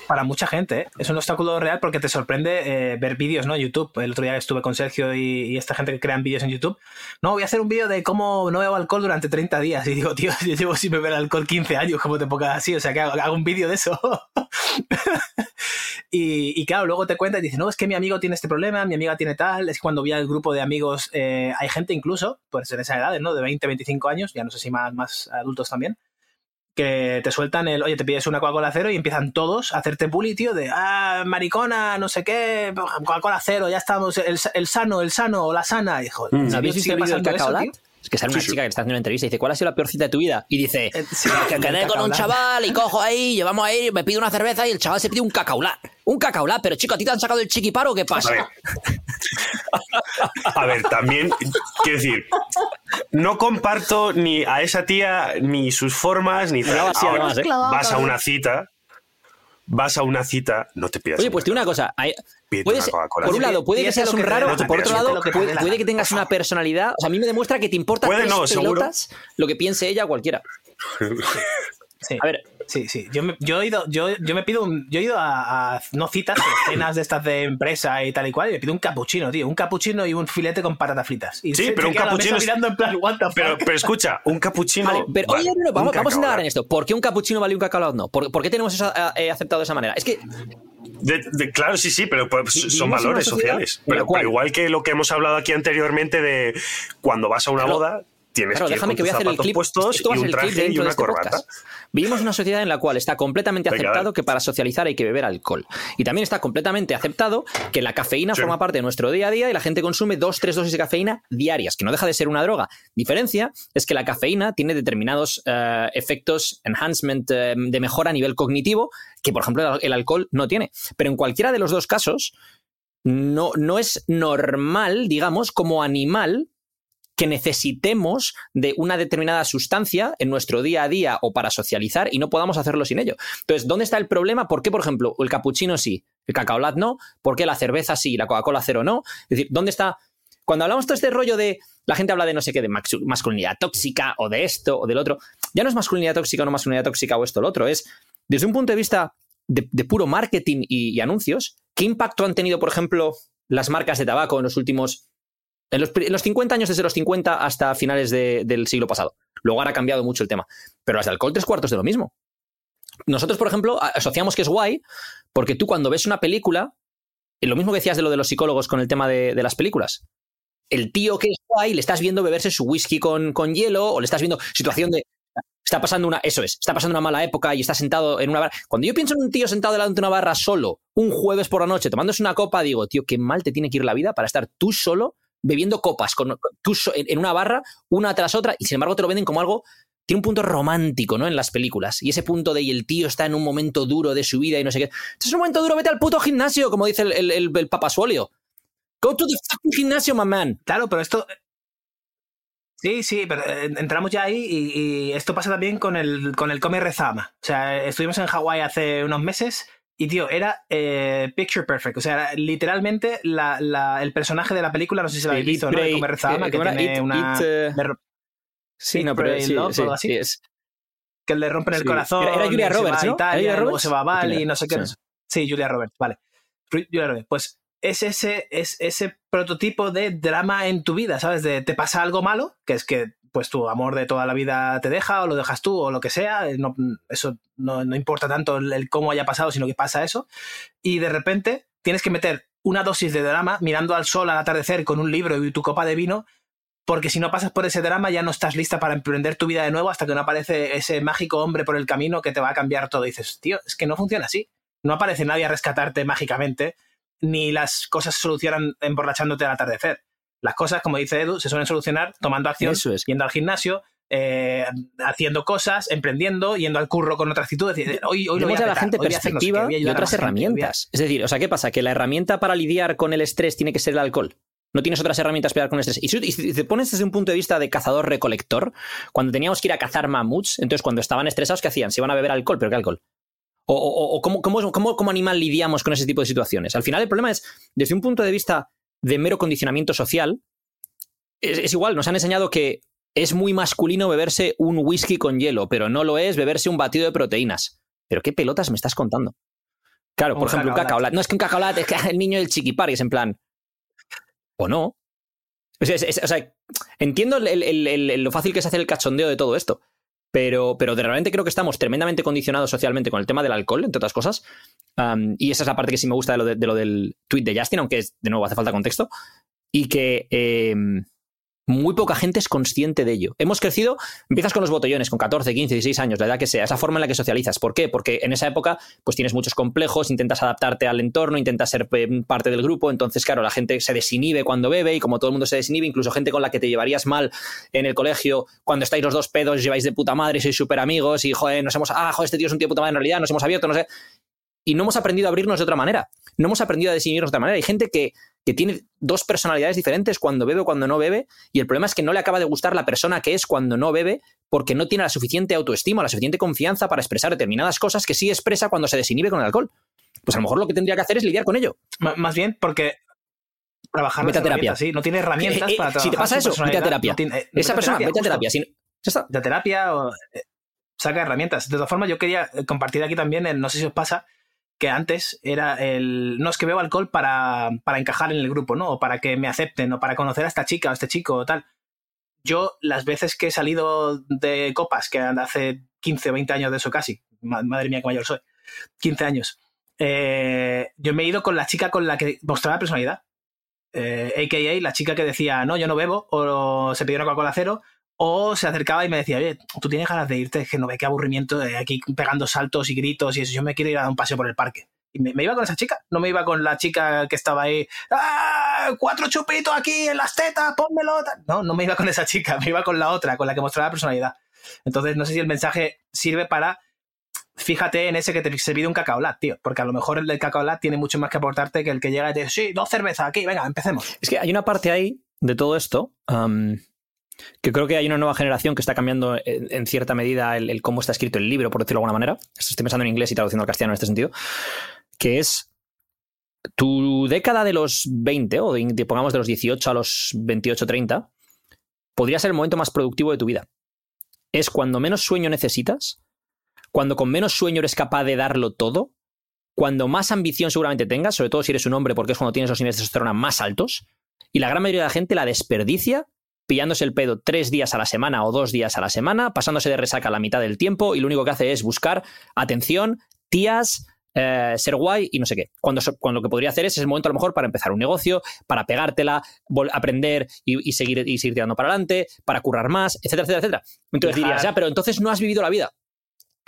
para mucha gente. ¿eh? Es un obstáculo real porque te sorprende eh, ver vídeos, ¿no? YouTube. El otro día estuve con Sergio y, esta gente que crean vídeos en YouTube. No, voy a hacer un vídeo de cómo no bebo alcohol durante 30 días. Y digo, tío, yo llevo sin beber alcohol 15 años, ¿cómo te pongas así? O sea, que hago, un vídeo de eso. y, claro, luego te cuenta y dice, no, es que mi amigo tiene este problema, mi amiga tiene tal. Es cuando vi al grupo de amigos, eh, hay gente incluso, pues en esa edad, ¿no? De 20, 25 años, ya no sé si más, más adultos también que te sueltan el, oye, te pides una Coca-Cola cero y empiezan todos a hacerte bully, tío, de, ah, maricona, no sé qué, Coca-Cola cero, ya estamos, el, el sano, el sano, o la sana, hijo. Mm. ¿No habéis visto el cacao? Es que sale una Sí, sí. chica que está haciendo una entrevista y dice, ¿cuál ha sido la peor cita de tu vida? Y dice, Eh, sí, que quedé con un chaval y cojo ahí, llevamos ahí, me pido una cerveza y el chaval se pide un cacaulá. Un cacaulá, pero chico, ¿a ti te han sacado el chiquiparo? ¿Qué A pasa? ver. A ver, también quiero decir, no comparto ni a esa tía ni sus formas ni Ahora, además, ¿eh? vas a una cita, vas a una cita, no te pidas. Oye, pues te digo una cosa. puedes- una por un lado, puede que seas lo un raro, la por otro lado, que puede, dé la puede que tengas una personalidad. O sea, a mí me demuestra que te importa Puede tres no, seguro. pelotas lo que piense ella o cualquiera. Sí. A ver, Sí, sí. Yo me, yo he ido, yo, yo me pido un, yo he ido a, a- no citas, pero cenas de estas de empresa y tal y cual, y me pido un capuchino, tío. Un capuchino y un filete con patatas fritas. Y Sí, se- pero se un capuchino es- mirando en plan, what the fuck? Pero, pero escucha, un capuchino. Vale, pero vale, oye, no, no, vamos, a indagar en esto. ¿Por qué un capuchino vale un cacao no? ¿Por, por qué tenemos eso eh, aceptado de esa manera? Es que De- de- claro, sí, sí, pero pues, son valores sociales. Pero, pero igual que lo que hemos hablado aquí anteriormente de cuando vas a una Claro. boda, tienes Claro, que ir déjame con que voy a hacer el clip. puestos Esto va y el clip y dentro de una este corbata. podcast. Vivimos una sociedad en la cual está completamente Venga, aceptado que para socializar hay que beber alcohol. Y también está completamente aceptado que la cafeína Sí. forma parte de nuestro día a día y la gente consume dos, tres dosis de cafeína diarias, que no deja de ser una droga. Diferencia es que la cafeína tiene determinados eh, efectos enhancement eh, de mejora a nivel cognitivo que, por ejemplo, el, el alcohol no tiene. Pero en cualquiera de los dos casos, no, no es normal, digamos, como animal que necesitemos de una determinada sustancia en nuestro día a día o para socializar y no podamos hacerlo sin ello. Entonces, ¿dónde está el problema? ¿Por qué, por ejemplo, el capuchino sí, el cacao lat no? ¿Por qué la cerveza sí la Coca-Cola cero no? Es decir, ¿dónde está? cuando hablamos todo este rollo de. La gente habla de no sé qué, de masculinidad tóxica o de esto o del otro. Ya no es masculinidad tóxica o no masculinidad tóxica o esto o lo otro. Es desde un punto de vista de, de puro marketing y, y anuncios. ¿Qué impacto han tenido, por ejemplo, las marcas de tabaco en los últimos. En los, los 50 años, desde los 50 hasta finales de- del siglo pasado? Luego ahora ha cambiado mucho el tema. Pero las de alcohol, tres cuartos de lo mismo. Nosotros, por ejemplo, asociamos que es guay porque tú cuando ves una película, y lo mismo que decías de lo de los psicólogos con el tema de, de las películas, el tío que es guay le estás viendo beberse su whisky con, con hielo o le estás viendo situación de... Está pasando una, eso es, está pasando una mala época y está sentado en una barra. Cuando yo pienso en un tío sentado delante de una barra solo, un jueves por la noche, tomándose una copa, digo, tío, qué mal te tiene que ir la vida para estar tú solo bebiendo copas con, en, una barra, una tras otra, y sin embargo te lo venden como algo tiene un punto romántico, ¿no? En las películas. Y ese punto de y el tío está en un momento duro de su vida y no sé qué. Este es un momento duro, vete al puto gimnasio, como dice el, el, el. Go to the fucking gimnasio, my man. Claro, pero esto. Sí, sí, pero eh, entramos ya ahí y, y esto pasa también con el, con el Come Rezama. O sea, estuvimos en Hawái hace unos meses y, tío, era eh, picture perfect. O sea, era literalmente la, la- el personaje de la película, no sé si lo habéis Eat, visto, ¿no? De Pray, Come Rezama, eh, que ¿cómo era? tiene Eat- una. eh, Sí, no, pero sí, Love, sí, algo así. sí, es- que le rompen el Sí. corazón. Era- Julia y se Roberts, va a ¿no? Italia, ¿Era Julia luego Roberts? se va a Bali Julia, no sé qué. sí. Sí, Julia Roberts, vale. Julia Roberts. Pues es ese, es ese prototipo de drama en tu vida, ¿sabes? De te pasa algo malo, que es que pues tu amor de toda la vida te deja o lo dejas tú o lo que sea, no- eso no, no importa tanto el, cómo haya pasado, sino que pasa eso, y de repente tienes que meter una dosis de drama mirando al sol al atardecer con un libro y tu copa de vino, porque si no pasas por ese drama ya no estás lista para emprender tu vida de nuevo hasta que no aparece ese mágico hombre por el camino que te va a cambiar todo. Dices, tío, es que no funciona así. No aparece nadie a rescatarte mágicamente, ni las cosas se solucionan emborrachándote al atardecer. Las cosas, como dice Edu, se suelen solucionar tomando acción, Eso es. yendo al gimnasio, eh, haciendo cosas, emprendiendo, yendo al curro con otra actitud. Decir, hoy, hoy lo voy a a la gente no sé qué, perspectiva y otras a- herramientas. Es decir, o sea, ¿qué pasa? Que la herramienta para lidiar con el estrés tiene que ser el alcohol. No tienes otras herramientas para lidiar con el estrés. Y si, te pones desde un punto de vista de cazador-recolector, cuando teníamos que ir a cazar mamuts, entonces cuando estaban estresados, ¿qué hacían? Se iban a beber alcohol, pero ¿qué alcohol? O, o- o cómo, cómo- cómo- como animal lidiamos con ese tipo de situaciones. Al final el problema es, desde un punto de vista de mero condicionamiento social, es, es igual, nos han enseñado que es muy masculino beberse un whisky con hielo, pero no lo es beberse un batido de proteínas. ¿Pero qué pelotas me estás contando? Claro, Un por ejemplo, un cacao cacao latte. latte. No es que un cacao latte, es que el niño del chiquipar, es en plan. O no. O sea, es- es- o sea, entiendo el- el- el- el- lo fácil que es hacer el cachondeo de todo esto. Pero, pero de realmente creo que estamos tremendamente condicionados socialmente con el tema del alcohol, entre otras cosas. Y esa es la parte que sí me gusta de lo, de, lo del tweet de Justin, aunque de nuevo hace falta contexto. Y que em, muy poca gente es consciente de ello. Hemos crecido, empiezas con los botellones, con 14, 15, 16 años, la edad que sea, esa forma en la que socializas. ¿Por qué? Porque en esa época pues tienes muchos complejos, intentas adaptarte al entorno, intentas ser eh, parte del grupo, entonces claro, la gente se desinhibe cuando bebe y como todo el mundo se desinhibe, incluso gente con la que te llevarías mal en el colegio, cuando estáis los dos pedos, lleváis de puta madre, sois súper amigos y joder, nos hemos, ah, joder, este tío es un tío de puta madre en realidad, nos hemos abierto, no sé. Y no hemos aprendido a abrirnos de otra manera. No hemos aprendido a desinhibirnos de otra manera. Hay gente que, que tiene dos personalidades diferentes cuando bebe o cuando no bebe, y el problema es que no le acaba de gustar la persona que es cuando no bebe, porque no tiene la suficiente autoestima, la suficiente confianza para expresar determinadas cosas que sí expresa cuando se desinhibe con el alcohol. Pues a lo mejor lo que tendría que hacer es lidiar con ello. M- Más bien porque trabajar Vete a terapia. sí, no tiene herramientas Eh, eh, para trabajar si te pasa eso, vete a terapia. no tiene- eh, Esa a persona, vete a terapia. si no- ya está. de terapia o saca herramientas. De todas formas, yo quería compartir aquí también, no sé si os pasa, que antes era el. No es que bebo alcohol para, para encajar en el grupo, ¿no? O para que me acepten, o para conocer a esta chica o a este chico o tal. Yo, las veces que he salido de copas, que hace 15 o 20 años de eso casi, ma- madre mía, qué mayor soy, 15 años, eh, yo me he ido con la chica con la que mostraba personalidad. Eh, AKA, la chica que decía, no, yo no bebo, o se pidió una Coca-Cola cero, o se acercaba y me decía, oye, tú tienes ganas de irte, que no ve qué aburrimiento, aquí pegando saltos y gritos y eso, yo me quiero ir a dar un paseo por el parque. Me, iba con esa chica, no me iba con la chica que estaba ahí, ¡ah! Cuatro chupitos aquí en las tetas, pónmelo. tal". No, no me iba con esa chica, me iba con la otra, con la que mostraba personalidad. Entonces, no sé si el mensaje sirve para fíjate en ese que te se pide un cacao lat, tío, porque a lo mejor el del cacao lat tiene mucho más que aportarte que el que llega y te dice, sí, dos cervezas aquí, venga, empecemos. Es que hay una parte ahí de todo esto que creo que hay una nueva generación que está cambiando en, cierta medida el, cómo está escrito el libro, por decirlo de alguna manera. Esto Estoy pensando en inglés y traduciendo al castellano en este sentido. Que es tu década de los 20, o de, pongamos de los 18 a los 28, 30, podría ser el momento más productivo de tu vida. Es cuando menos sueño necesitas, cuando con menos sueño eres capaz de darlo todo, cuando más ambición seguramente tengas, sobre todo si eres un hombre, porque es cuando tienes los niveles de testosterona más altos, y la gran mayoría de la gente la desperdicia pillándose el pedo tres días a la semana o dos días a la semana, pasándose de resaca la mitad del tiempo, y lo único que hace es buscar atención, tías, eh, ser guay y no sé qué. Cuando, cuando, lo que podría hacer es ese momento a lo mejor para empezar un negocio, para pegártela, aprender y, seguir, y seguir tirando para adelante, para currar más, etcétera, etcétera, etcétera. Entonces dirías, ya, pero entonces no has vivido la vida.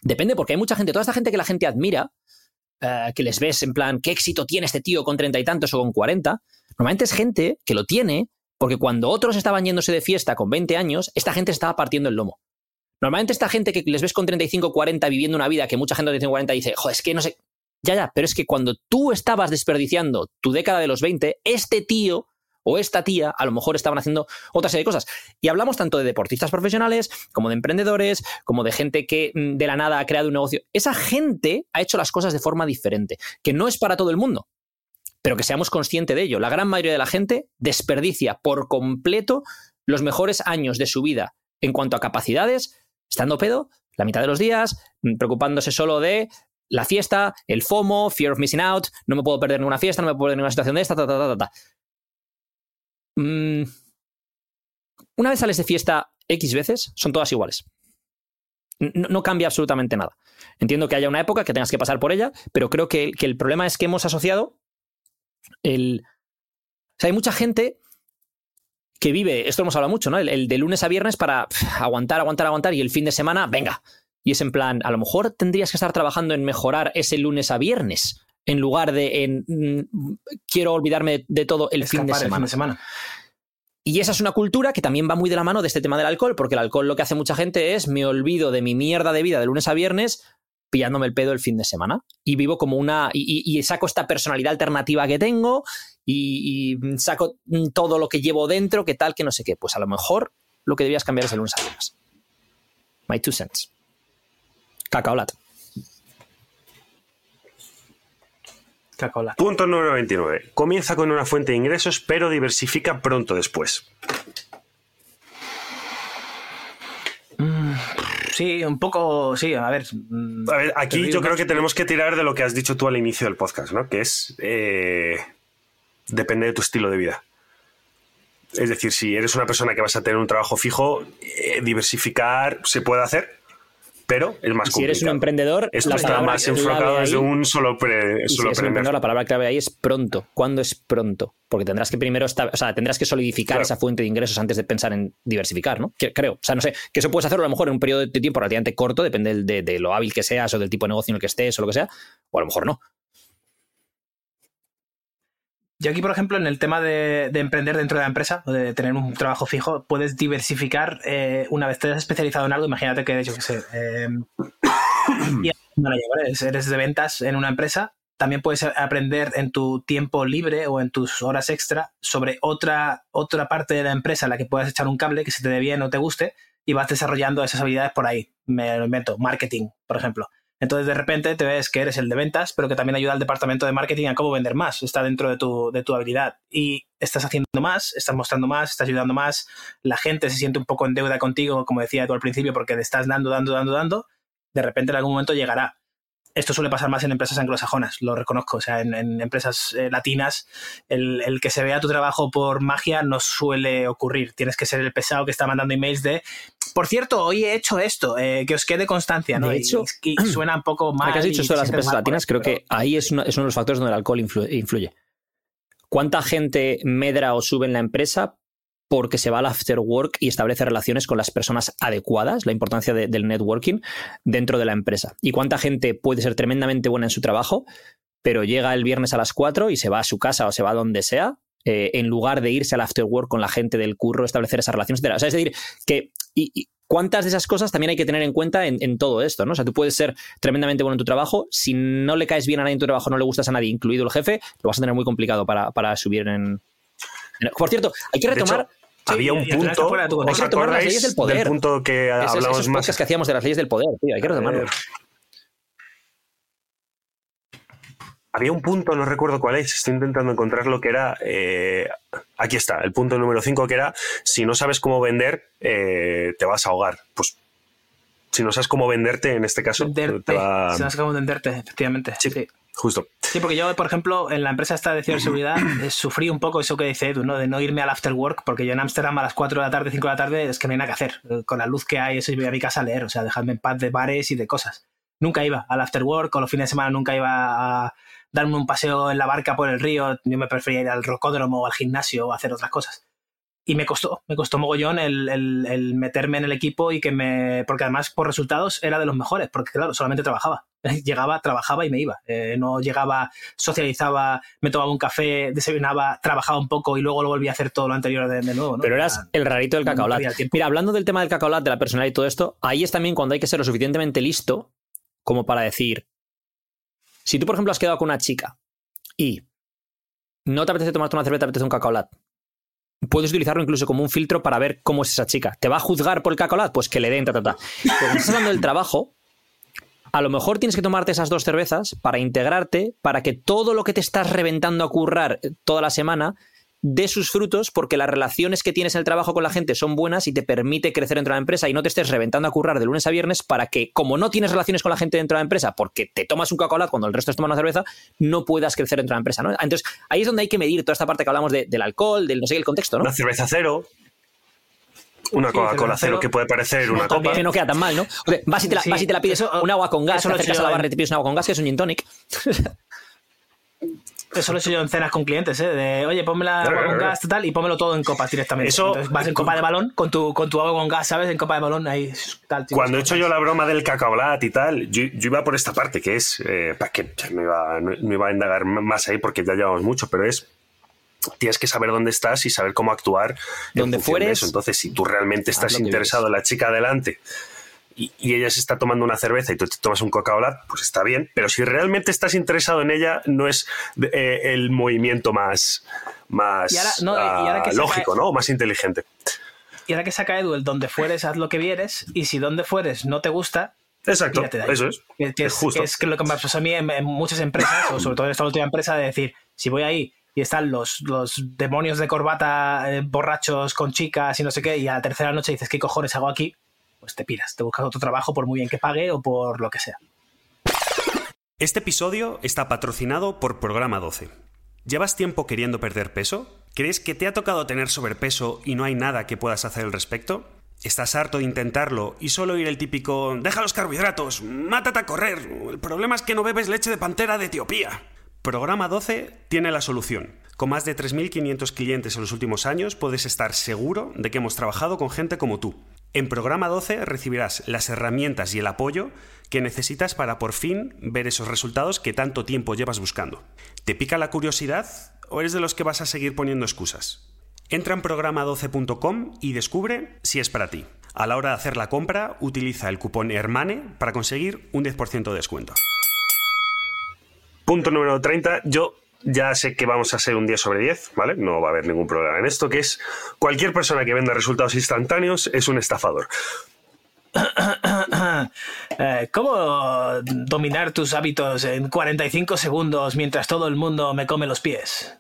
Depende, porque hay mucha gente, toda esta gente que la gente admira, eh, que les ves en plan, qué éxito tiene este tío con treinta y tantos o con cuarenta, normalmente es gente que lo tiene porque cuando otros estaban yéndose de fiesta con 20 años, esta gente estaba partiendo el lomo. Normalmente esta gente que les ves con 35, 40 viviendo una vida que mucha gente de 40 dice, joder, es que no sé. Ya, ya, pero es que cuando tú estabas desperdiciando tu década de los 20, este tío o esta tía a lo mejor estaban haciendo otra serie de cosas. Y hablamos tanto de deportistas profesionales, como de emprendedores, como de gente que mm, de la nada ha creado un negocio. Esa gente ha hecho las cosas de forma diferente, que no es para todo el mundo, pero que seamos conscientes de ello. La gran mayoría de la gente desperdicia por completo los mejores años de su vida en cuanto a capacidades, estando pedo, la mitad de los días, mm, preocupándose solo de la fiesta, el FOMO, fear of missing out, no me puedo perder ninguna fiesta, no me puedo perder ninguna situación de esta, ta, ta, ta, ta. Mm, una vez sales de fiesta X veces, son todas iguales. No, cambia absolutamente nada. Entiendo que haya una época que tengas que pasar por ella, pero creo que, el problema es que hemos asociado el... O sea, hay mucha gente que vive, esto hemos hablado mucho, ¿no? El, de lunes a viernes para aguantar, aguantar, aguantar y el fin de semana, venga. Y es en plan, a lo mejor tendrías que estar trabajando en mejorar ese lunes a viernes en lugar de en mm, quiero olvidarme de, todo el fin de, semana. Y esa es una cultura que también va muy de la mano de este tema del alcohol, porque el alcohol lo que hace mucha gente es me olvido de mi mierda de vida de lunes a viernes pillándome el pedo el fin de semana. Y vivo como una. Y, saco esta personalidad alternativa que tengo y, saco todo lo que llevo dentro, que tal, que no sé qué. Pues a lo mejor lo que debías cambiar es el lunes a viernes. My two cents. Cacaolat. Punto número 29. Comienza con una fuente de ingresos, pero diversifica pronto después. Mm, sí, un poco, sí, a ver. Mm, a ver, aquí yo creo que tenemos que tirar de lo que has dicho tú al inicio del podcast, ¿no? Que es, eh, depende de tu estilo de vida. Es decir, si eres una persona que vas a tener un trabajo fijo, eh, diversificar se puede hacer, pero es más Si eres un emprendedor, esto está más enfocado desde un solo, pre, solo si la palabra clave ahí es pronto. ¿Cuándo es pronto? Porque tendrás que primero, estar, o sea, tendrás que solidificar esa fuente de ingresos antes de pensar en diversificar, ¿no? Creo. O sea, no sé, que eso puedes hacerlo a lo mejor en un periodo de tiempo relativamente corto, depende de, de lo hábil que seas o del tipo de negocio en el que estés o lo que sea, o a lo mejor no. Yo aquí, por ejemplo, en el tema de, emprender dentro de la empresa, o de tener un trabajo fijo, puedes diversificar eh, una vez te has especializado en algo. Imagínate que, yo qué sé, eh, eres de ventas en una empresa, también puedes aprender en tu tiempo libre o en tus horas extra sobre otra, otra parte de la empresa en la que puedas echar un cable que se te dé bien o te guste y vas desarrollando esas habilidades por ahí. Me lo invento, marketing, por ejemplo. Entonces de repente te ves que eres el de ventas, pero que también ayuda al departamento de marketing a cómo vender más. Está dentro de tu, de tu habilidad. Y estás haciendo más, estás mostrando más, estás ayudando más. La gente se siente un poco en deuda contigo, como decía tú al principio, porque te estás dando, dando, dando, dando. De repente en algún momento llegará esto suele pasar más en empresas anglosajonas, lo reconozco. O sea, en, empresas eh, latinas, el, que se vea tu trabajo por magia no suele ocurrir. Tienes que ser el pesado que está mandando emails de, por cierto, hoy he hecho esto, eh, que os quede constancia, ¿no? De hecho, y, suena un poco mal. que has dicho esto de las empresas latinas, creo que ahí es, uno de los factores donde el alcohol influye. ¿Cuánta gente medra o sube en la empresa porque se va al after work y establece relaciones con las personas adecuadas, la importancia del networking dentro de la empresa. Y cuánta gente puede ser tremendamente buena en su trabajo, pero llega el viernes a las 4 y se va a su casa o se va a donde sea, eh, en lugar de irse al after work con la gente del curro, establecer esas relaciones, O sea, es decir, que y, cuántas de esas cosas también hay que tener en cuenta en, todo esto, ¿no? O sea, tú puedes ser tremendamente bueno en tu trabajo, si no le caes bien a nadie en tu trabajo, no le gustas a nadie, incluido el jefe, lo vas a tener muy complicado para, subir en, por cierto, hay que retomar había un punto. ¿Os acordáis del, poder. del punto que hablamos más? que hacíamos de las leyes del poder, tío, hay que retomarlo. Había un punto, no recuerdo cuál es, estoy intentando encontrar lo que era. eh, aquí está, el punto número 5, que era: si no sabes cómo vender, eh, te vas a ahogar. Pues si no sabes cómo venderte, en este caso, Venderte. te va. Se nos acaba de venderte, efectivamente. Sí. sí. Justo. Sí, porque yo, por ejemplo, en la empresa esta de ciberseguridad eh, sufrí un poco eso que dice Edu, ¿no? De no irme al after work, porque yo en Ámsterdam a las 4 de la tarde, 5 de la tarde, es que no hay nada que hacer. Eh, Con la luz que hay, eso yo voy a mi casa a leer, o sea, dejadme en paz de bares y de cosas. Nunca iba al after work, o los fines de semana nunca iba a darme un paseo en la barca por el río, yo me prefería ir al rocódromo o al gimnasio o hacer otras cosas. Y me costó, me costó mogollón el, el- el meterme en el equipo y que me. Porque además, por resultados, era de los mejores, porque claro, solamente trabajaba. Llegaba, trabajaba y me iba. Eh, no llegaba, socializaba, me tomaba un café, desayunaba, trabajaba un poco y luego lo volvía a hacer todo lo anterior de, de nuevo. ¿no? Pero eras Era- el rarito del no cacaolat. tiempo. Mira, hablando del tema del cacaolat, de la personalidad y todo esto, ahí es también cuando hay que ser lo suficientemente listo como para decir, si tú, por ejemplo, has quedado con una chica y no te apetece tomarte una cerveza, te apetece un cacaolat, puedes utilizarlo incluso como un filtro para ver cómo es esa chica. ¿Te va a juzgar por el cacaolat? Pues que le den, ta, ta, ta. Estás hablando del trabajo, a lo mejor tienes que tomarte esas dos cervezas para integrarte, para que todo lo que te estás reventando a currar toda la semana dé sus frutos porque las relaciones que tienes en el trabajo con la gente son buenas y te permite crecer dentro de la empresa y no te estés reventando a currar de lunes a viernes para que, como no tienes relaciones con la gente dentro de la empresa porque te tomas un Coca-Cola cuando el resto es tomar una cerveza, no puedas crecer dentro de la empresa. ¿no? Entonces, ahí es donde hay que medir toda esta parte que hablamos de- del alcohol, del no sé qué, el contexto, ¿no? Una cerveza cero. Una Coca-Cola cero cero. que puede parecer una copa. Que no queda tan mal, ¿no? O sea, vas, y te la, Sí, vas y te la pides eso- un agua con gas, eso te lo he acercas a la yo barra en- y te pides un agua con gas, que es un gin tonic. Eso lo he hecho yo en cenas con clientes, ¿eh? De, oye, ponme la agua con gas tal y pónmelo todo en copas directamente. Eso- Entonces vas en copa de balón con tu, con tu agua con gas, ¿sabes? En copa de balón ahí tal. tío, Cuando he hecho yo la broma del cacaolat y tal, yo, yo iba por esta parte, que es, eh, para que no iba, no, iba a indagar más ahí porque ya llevamos mucho, pero es, tienes que saber dónde estás y saber cómo actuar Donde fueres, eso. Entonces, si tú realmente estás interesado en la chica adelante y, y ella se está tomando una cerveza y tú te tomas un coca-cola, pues está bien, pero si realmente estás interesado en ella, no es eh, el movimiento más, más Y ahora- no, y ahora ah, que lógico, ¿no? Más inteligente. Y ahora que saca Edu el donde fueres, haz lo que vieres. Y si donde fueres no te gusta, Exacto, eso es. que, Es es, justo. que es que lo que me pasó a mí en, en muchas empresas, o sobre todo en esta última empresa, de decir, si voy ahí y están los, los demonios de corbata eh, borrachos con chicas y no sé qué, y a la tercera noche dices, ¿qué cojones hago aquí? Pues te piras, te buscas otro trabajo por muy bien que pague o por lo que sea. Este episodio está patrocinado por Programa 12. ¿Llevas tiempo queriendo perder peso? ¿Crees que te ha tocado tener sobrepeso y no hay nada que puedas hacer al respecto? ¿Estás harto de intentarlo y solo oír el típico deja los carbohidratos, mátate a correr, el problema es que no bebes leche de pantera de Etiopía? Programa 12 tiene la solución. Con más de 3.500 clientes en los últimos años puedes estar seguro de que hemos trabajado con gente como tú. En Programa 12 recibirás las herramientas y el apoyo que necesitas para por fin ver esos resultados que tanto tiempo llevas buscando. ¿Te pica la curiosidad o eres de los que vas a seguir poniendo excusas? Entra en programa12.com y descubre si es para ti. A la hora de hacer la compra, utiliza el cupón HERMANE para conseguir un 10% de descuento. Punto número 30. Yo ya sé que vamos a ser un 10 sobre 10, ¿vale? No va a haber ningún problema en esto, que es cualquier persona que venda resultados instantáneos es un estafador. Eh, ¿Cómo dominar tus hábitos en 45 segundos mientras todo el mundo me come los pies?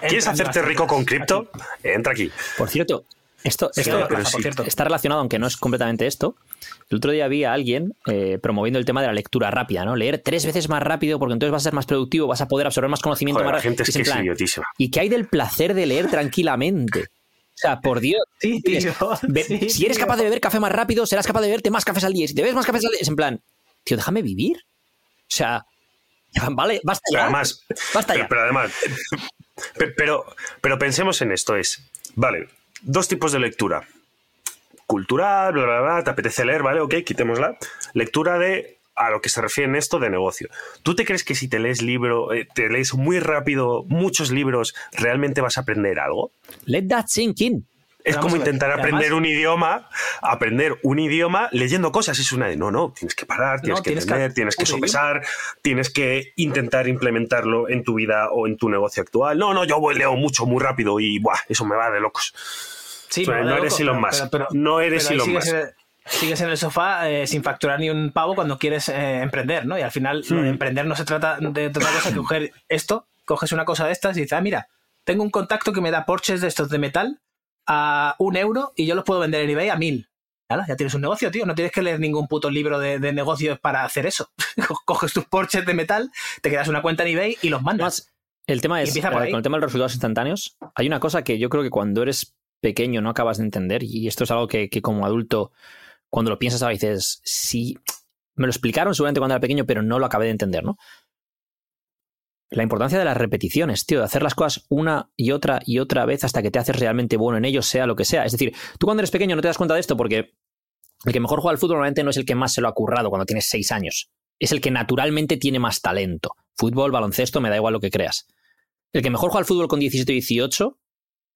¿Quieres Entra hacerte rico con cripto? Entra aquí. Por cierto, esto, Sí, esto por cierto. está relacionado, aunque no es completamente esto. El otro día vi a alguien eh, promoviendo el tema de la lectura rápida, ¿no? Leer tres veces más rápido porque entonces vas a ser más productivo, vas a poder absorber más conocimiento Joder, más la gente es Y que es idiotísima. ¿Y qué hay del placer de leer tranquilamente? O sea, por Dios. Sí, tío. Sí, si eres tío. capaz de beber café más rápido, serás capaz de beberte más cafés al día. Y Si te bebes más cafés al día, es en plan, tío, déjame vivir. O sea, vale, basta Pero ya. además, Basta pero, ya. pero además, pe- pero, pero pensemos en esto: es, vale, dos tipos de lectura. Cultural, bla, bla, bla, te apetece leer, ¿vale? Ok, quitémosla. Lectura de a lo que se refiere en esto de negocio. ¿Tú te crees que si te lees libro, eh, te lees muy rápido muchos libros, realmente vas a aprender algo? Let that sink in. Es como intentar además- aprender un idioma, aprender un idioma leyendo cosas. Es una de, no, no, tienes que parar, tienes No, que entender, tienes que sopesar, tienes que intentar implementarlo en tu vida o en tu negocio actual. No, no, yo voy, leo mucho, muy rápido y buah, eso me va de locos. Sí, no eres Elon pero- Musk. pero- pero- No eres Elon Musk. ese- sigues en el sofá eh, sin facturar ni un pavo cuando quieres eh, emprender, ¿no? Y al final, lo de emprender no se trata de otra cosa que coger esto, coges una cosa de estas y dices, ah, mira, tengo un contacto que me da porches de estos de metal a un euro y yo los puedo vender en eBay a mil. Ya tienes un negocio, tío. No tienes que leer ningún puto libro de, de negocios para hacer eso. Coges tus porches de metal, te quedas una cuenta en eBay y los mandas. Además, el tema es, empieza por eh, ahí. con el tema de los resultados instantáneos, hay una cosa que yo creo que cuando eres pequeño no acabas de entender, y esto es algo que, que como adulto, cuando lo piensas ahora dices, sí, me lo explicaron seguramente cuando era pequeño, pero no lo acabé de entender, ¿no? La importancia de las repeticiones, tío, de hacer las cosas una y otra y otra vez hasta que te haces realmente bueno en ello, sea lo que sea. Es decir, tú cuando eres pequeño no te das cuenta de esto porque el que mejor juega al fútbol normalmente no es el que más se lo ha currado cuando tienes seis años. Es el que naturalmente tiene más talento. Fútbol, baloncesto, me da igual lo que creas. El que mejor juega al fútbol con 17 y 18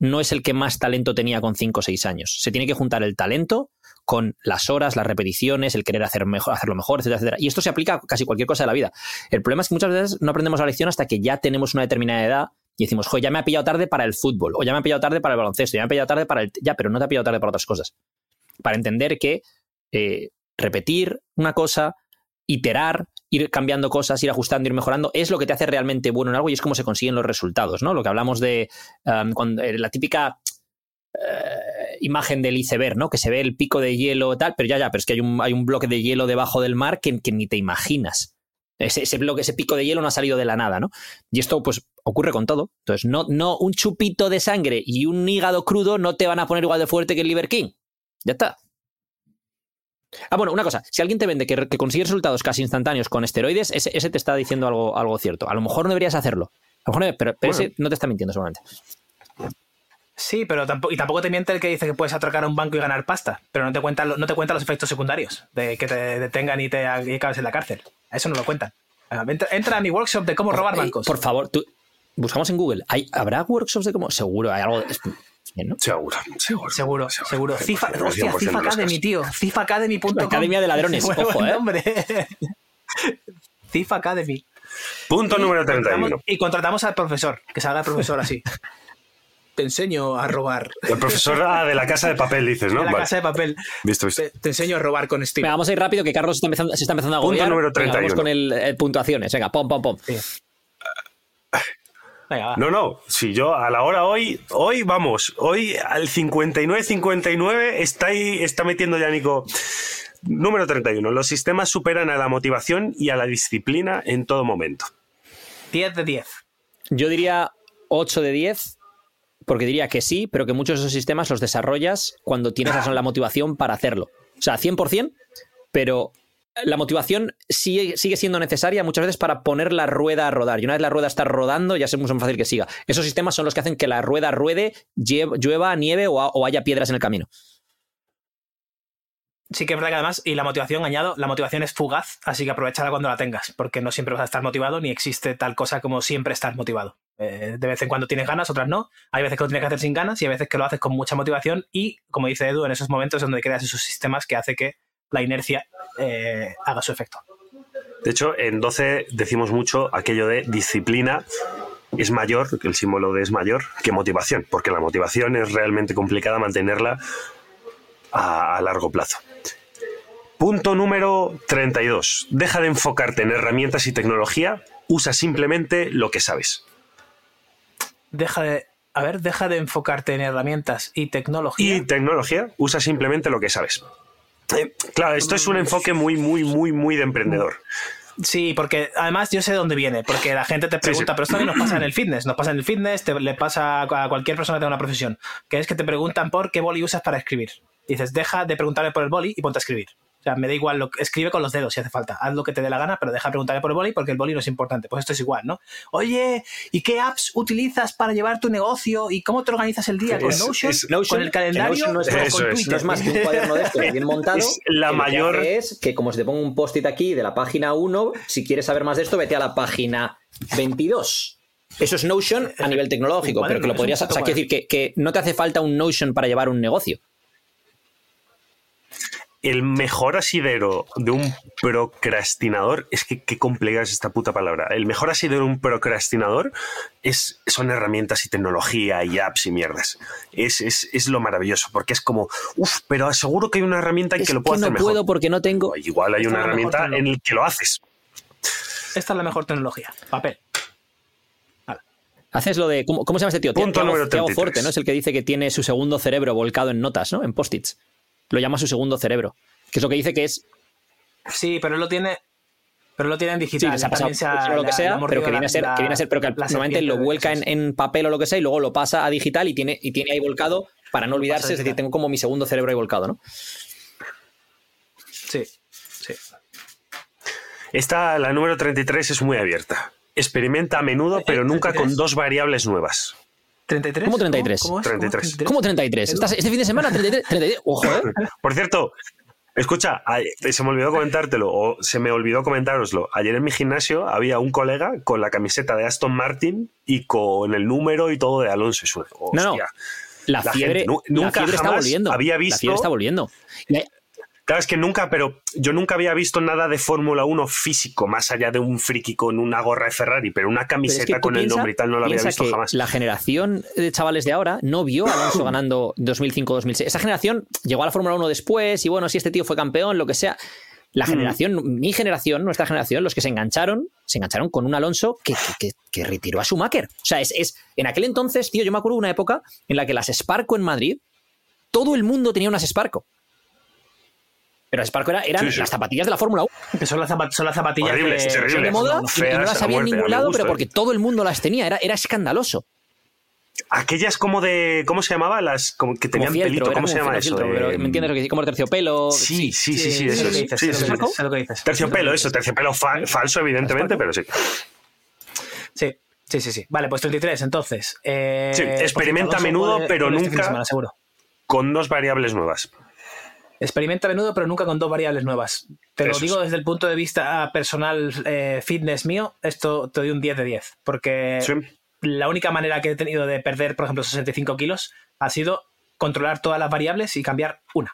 no es el que más talento tenía con 5 o 6 años. Se tiene que juntar el talento con las horas, las repeticiones, el querer hacer mejor, hacerlo mejor, etcétera, etcétera. Y esto se aplica a casi cualquier cosa de la vida. El problema es que muchas veces no aprendemos la lección hasta que ya tenemos una determinada edad y decimos, joder, ya me ha pillado tarde para el fútbol, o ya me ha pillado tarde para el baloncesto, ya me ha pillado tarde para el... Ya, pero no te ha pillado tarde para otras cosas. Para entender que eh, repetir una cosa, iterar, ir cambiando cosas, ir ajustando, ir mejorando, es lo que te hace realmente bueno en algo y es como se consiguen los resultados, ¿no? Lo que hablamos de um, cuando, eh, la típica eh, imagen del iceberg, ¿no? Que se ve el pico de hielo tal, pero ya, ya, pero es que hay un, bloque de hielo debajo del mar que, que ni te imaginas. Ese, ese bloque, ese pico de hielo no ha salido de la nada, ¿no? Y esto, pues, ocurre con todo. Entonces, no, no un chupito de sangre y un hígado crudo no te van a poner igual de fuerte que el Liver King. Ya está. Ah, bueno, una cosa. Si alguien te vende que, que consigue resultados casi instantáneos con esteroides, ese, ese te está diciendo algo, algo cierto. A lo mejor no deberías hacerlo. A lo mejor no- pero, pero Bueno. ese no te está mintiendo seguramente. Sí, pero tampoco, y tampoco te miente el que dice que puedes atracar a un banco y ganar pasta, pero no te cuentan, no te cuentan los efectos secundarios de que te detengan y te y acabes en la cárcel. Eso no lo cuentan. Entra, entra a mi workshop de cómo robar bancos. Por favor, tú, buscamos en Google. ¿Hay, ¿Habrá workshops de cómo? Seguro, hay algo. Es- bien, ¿no? Seguro, seguro. Seguro, seguro. FIFA, 100% hostia, de FIFA los Academy, casos. tío. FIFAacademy.com. La Academia de Ladrones, Buen- ojo, ¿eh? nombre. FIFA Academy. Punto Y número contratamos- 31. Y contratamos al profesor, que salga el profesor así. Te enseño a robar. El profesor ah, de la casa de papel, dices, ¿no? En la Vale. casa de papel. Visto, visto. Te, te enseño a robar con estilo. Venga, vamos a ir rápido, que Carlos está empezando- se está empezando a Punto agobiar. número Venga, vamos 31. con el, eh, puntuaciones. Venga, pom, pom, pom. Venga, va. No, no, si yo a la hora hoy, hoy vamos, hoy al 59-59 está, ahí, está metiendo ya Nico. Número 31. Los sistemas superan a la motivación y a la disciplina en todo momento. 10 de 10. Yo diría 8 de 10, porque diría que sí, pero que muchos de esos sistemas los desarrollas cuando tienes la- la motivación para hacerlo. O sea, 100%, pero la motivación sigue, sigue siendo necesaria muchas veces para poner la rueda a rodar. Y una vez la rueda está rodando, ya es más fácil que siga. Esos sistemas son los que hacen que la rueda ruede, llueva, nieve o haya piedras en el camino. Sí que es verdad que además, y la motivación, añado, la motivación es fugaz, así que aprovechala cuando la tengas, porque no siempre vas a estar motivado, ni existe tal cosa como siempre estar motivado. Eh, de vez en cuando tienes ganas, otras no. Hay veces que lo tienes que hacer sin ganas y hay veces que lo haces con mucha motivación y, como dice Edu, en esos momentos es donde creas esos sistemas que hace que la inercia eh, haga su efecto. De hecho, en 12 decimos mucho aquello de disciplina es mayor, que el símbolo de es mayor, que motivación, porque la motivación es realmente complicada mantenerla a, a largo plazo. Punto número 32. Deja de enfocarte en herramientas y tecnología, usa simplemente lo que sabes. Deja de. A ver, deja de enfocarte en herramientas y tecnología. Y tecnología, usa simplemente lo que sabes. Eh, claro, esto es un enfoque muy, muy, muy, muy de emprendedor. Sí, porque además yo sé de dónde viene, porque la gente te pregunta, sí. pero esto también nos pasa en el fitness, nos pasa en el fitness, te- le pasa a cualquier persona que tenga una profesión, que es que te preguntan por qué boli usas para escribir. Dices, deja de preguntarme por el boli y ponte a escribir. O sea, me da igual, lo que, escribe con los dedos si hace falta, haz lo que te dé la gana, pero deja de preguntarme por el boli porque el boli no es importante. Pues esto es igual, ¿no? Oye, ¿y qué apps utilizas para llevar tu negocio? ¿Y cómo te organizas el día? ¿Con Es- Notion? es- ¿Con el calendario? No es, ¿O Eso con. Twitter? no es más que un cuaderno de estos bien montado. Es la que mayor- es que como se te ponga un post-it aquí de la página 1, si quieres saber más de esto, vete a la página 22. Eso es Notion a nivel tecnológico, pero que lo podrías. O sea, quiero decir que, que no te hace falta un Notion para llevar un negocio. El mejor asidero de un procrastinador, es que qué compleja es esta puta palabra. El mejor asidero de un procrastinador es, son herramientas y tecnología y apps y mierdas. Es, es, es lo maravilloso, porque es como, uff, pero aseguro que hay una herramienta en Es que lo puedo que no hacer mejor. puedo porque no tengo. Igual hay Esta una la herramienta en el que lo haces. Esta es la mejor tecnología. Papel. Haces lo de. ¿Cómo, cómo se llama este tío? Punto Tiago- número Tiago 33. Forte, ¿no? Es el que dice que tiene su segundo cerebro volcado en notas, ¿no? En post-its. Lo llama su segundo cerebro. Que es lo que dice que es. Sí, pero él lo tiene. Pero lo tiene en Sí, digital. les ha pasado También se ha- o lo que sea, pero que viene a ser, la- que viene a ser, pero que normalmente lo vuelca en, en papel o lo que sea y luego lo pasa a digital y tiene, y tiene ahí volcado para no olvidarse. Es decir, tengo como mi segundo cerebro ahí volcado, ¿no? Sí, sí. Esta, la número 33, es muy abierta. Experimenta a menudo, pero nunca con 33? dos variables nuevas. ¿33? ¿Cómo 33? ¿Cómo, es? 33. ¿Cómo 33? ¿Estás- ¿Este fin de semana 33? 33. Ojo, ¿eh? Por cierto, escucha, se me olvidó comentártelo, o se me olvidó comentároslo. Ayer en mi gimnasio había un colega con la camiseta de Aston Martin y con el número y todo de Alonso. Una- No, no. hostia. La La fiebre, gente nu- la nunca fiebre está jamás volviendo. había La visto- fiebre está volviendo. Y hay- Claro, es que nunca, pero yo nunca había visto nada de Fórmula 1 físico, más allá de un friki con una gorra de Ferrari, pero una Pero es camiseta que con el nombre y tal no lo había visto que jamás. La generación de chavales de ahora no vio a Alonso ganando 2005-2006. Esa generación llegó a la Fórmula 1 después y bueno, si este tío fue campeón, lo que sea. La Mm. generación, mi generación, nuestra generación, los que se engancharon, se engancharon con un Alonso que, que- que- que retiró a Schumacher. O sea, es, es en aquel entonces, tío, yo me acuerdo de una época en la que las Sparco en Madrid, todo el mundo tenía unas Sparco. Pero las Sparco era- eran Sí, sí. las zapatillas de la Fórmula 1. Que son las, zapat- son las zapatillas Horrible, de, moda y- y no las había en ningún lado, pero ¿eh? porque todo el mundo las tenía. Era, era escandaloso. Aquellas como de. ¿Cómo se llamaba? Las como que tenían como fieltro, pelito. ¿Cómo se llama eso? fieltro, pero Eh, ¿Me entiendes lo que dice? Como el terciopelo. Sí, sí, sí, sí, eso es. Terciopelo, eso, terciopelo fa- falso, evidentemente, pero sí. Sí, sí, sí, sí. Vale, pues 33, entonces. Eh, Sí, experimenta a menudo, pero este nunca- semana, seguro. Con dos variables nuevas. Experimenta a menudo, pero nunca con dos variables nuevas. Te lo digo es. desde el punto de vista personal eh, fitness mío, esto te doy un 10 de 10. Porque Sí. la única manera que he tenido de perder, por ejemplo, 65 kilos ha sido controlar todas las variables y cambiar una.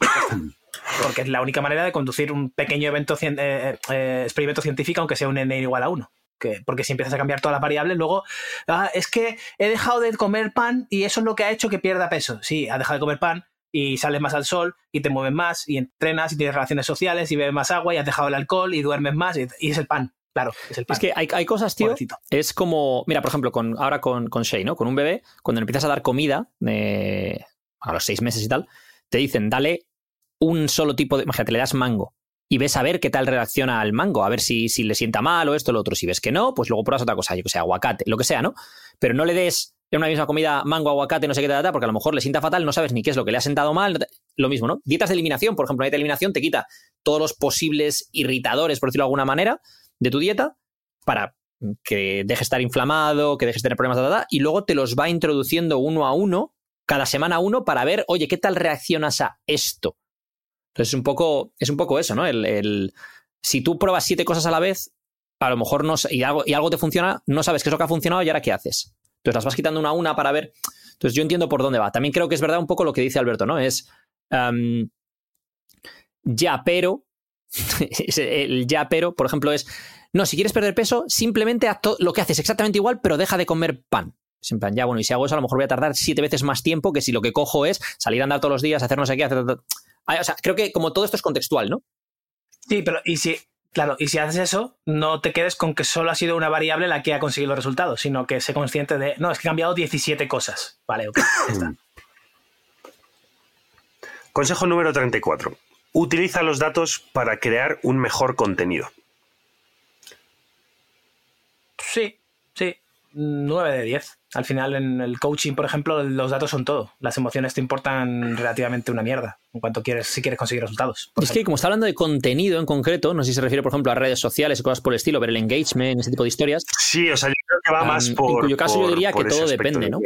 Porque es la única manera de conducir un pequeño evento eh, eh, experimento científico, aunque sea un n igual a 1. Que, porque si empiezas a cambiar todas las variables, luego "Ah, es que he dejado de comer pan y eso es lo que ha hecho que pierda peso. Sí, has dejado de comer pan y sales más al sol y te mueves más y entrenas y tienes relaciones sociales y bebes más agua y has dejado el alcohol y duermes más y, y es el pan. Claro, es el pan. Es que hay, hay cosas, tío. Pobrecito. Es como, mira, por ejemplo, con, ahora con, con Shay, ¿no? Con un bebé, cuando le empiezas a dar comida eh, a los seis meses y tal, te dicen, dale un solo tipo de. Imagínate, le das mango y ves a ver qué tal reacciona al mango, a ver si, si le sienta mal o esto o lo otro. Si ves que no, pues luego pruebas otra cosa, yo que sé, aguacate, lo que sea, ¿no? Pero no le des en una misma comida mango, aguacate, no sé qué, tal, porque a lo mejor le sienta fatal, no sabes ni qué es lo que le ha sentado mal. Lo mismo, ¿no? Dietas de eliminación, por ejemplo, una dieta de eliminación te quita todos los posibles irritadores, por decirlo de alguna manera, de tu dieta para que dejes estar inflamado, que dejes tener problemas, ta, ta, ta, y luego te los va introduciendo uno a uno, cada semana uno, para ver, oye, ¿qué tal reaccionas a esto? Entonces es un poco, es un poco eso, ¿no? El, el- si tú pruebas siete cosas a la vez, a lo mejor no, y, algo, y algo te funciona, no sabes qué es lo que ha funcionado y ahora qué haces. Entonces las vas quitando una a una para ver. Entonces yo entiendo por dónde va. También creo que es verdad un poco lo que dice Alberto, ¿no? Es ya, pero. el ya, pero, por ejemplo, es. No, si quieres perder peso, simplemente haz lo que haces exactamente igual, pero deja de comer pan. Es en plan, ya, bueno, y si hago eso, a lo mejor voy a tardar siete veces más tiempo que si lo que cojo es salir a andar todos los días, hacer no sé qué, hacer. Ah, O sea, creo que como todo esto es contextual, ¿no? Sí, pero y si, claro, y si haces eso, no te quedes con que solo ha sido una variable la que ha conseguido los resultados, sino que sé consciente de, no, es que he cambiado 17 cosas. Vale, ok, ya está. Consejo número 34. Utiliza los datos para crear un mejor contenido. Sí, sí, 9 de 10. Al final, en el coaching, por ejemplo, los datos son todo. Las emociones te importan relativamente una mierda en cuanto quieres, si quieres conseguir resultados. Es que como está hablando de contenido en concreto, no sé si se refiere, por ejemplo, a redes sociales y cosas por el estilo, ver el engagement, ese tipo de historias. Sí, o sea, yo creo que va más Am, por. en cuyo caso por- yo diría que todo depende, de ¿no?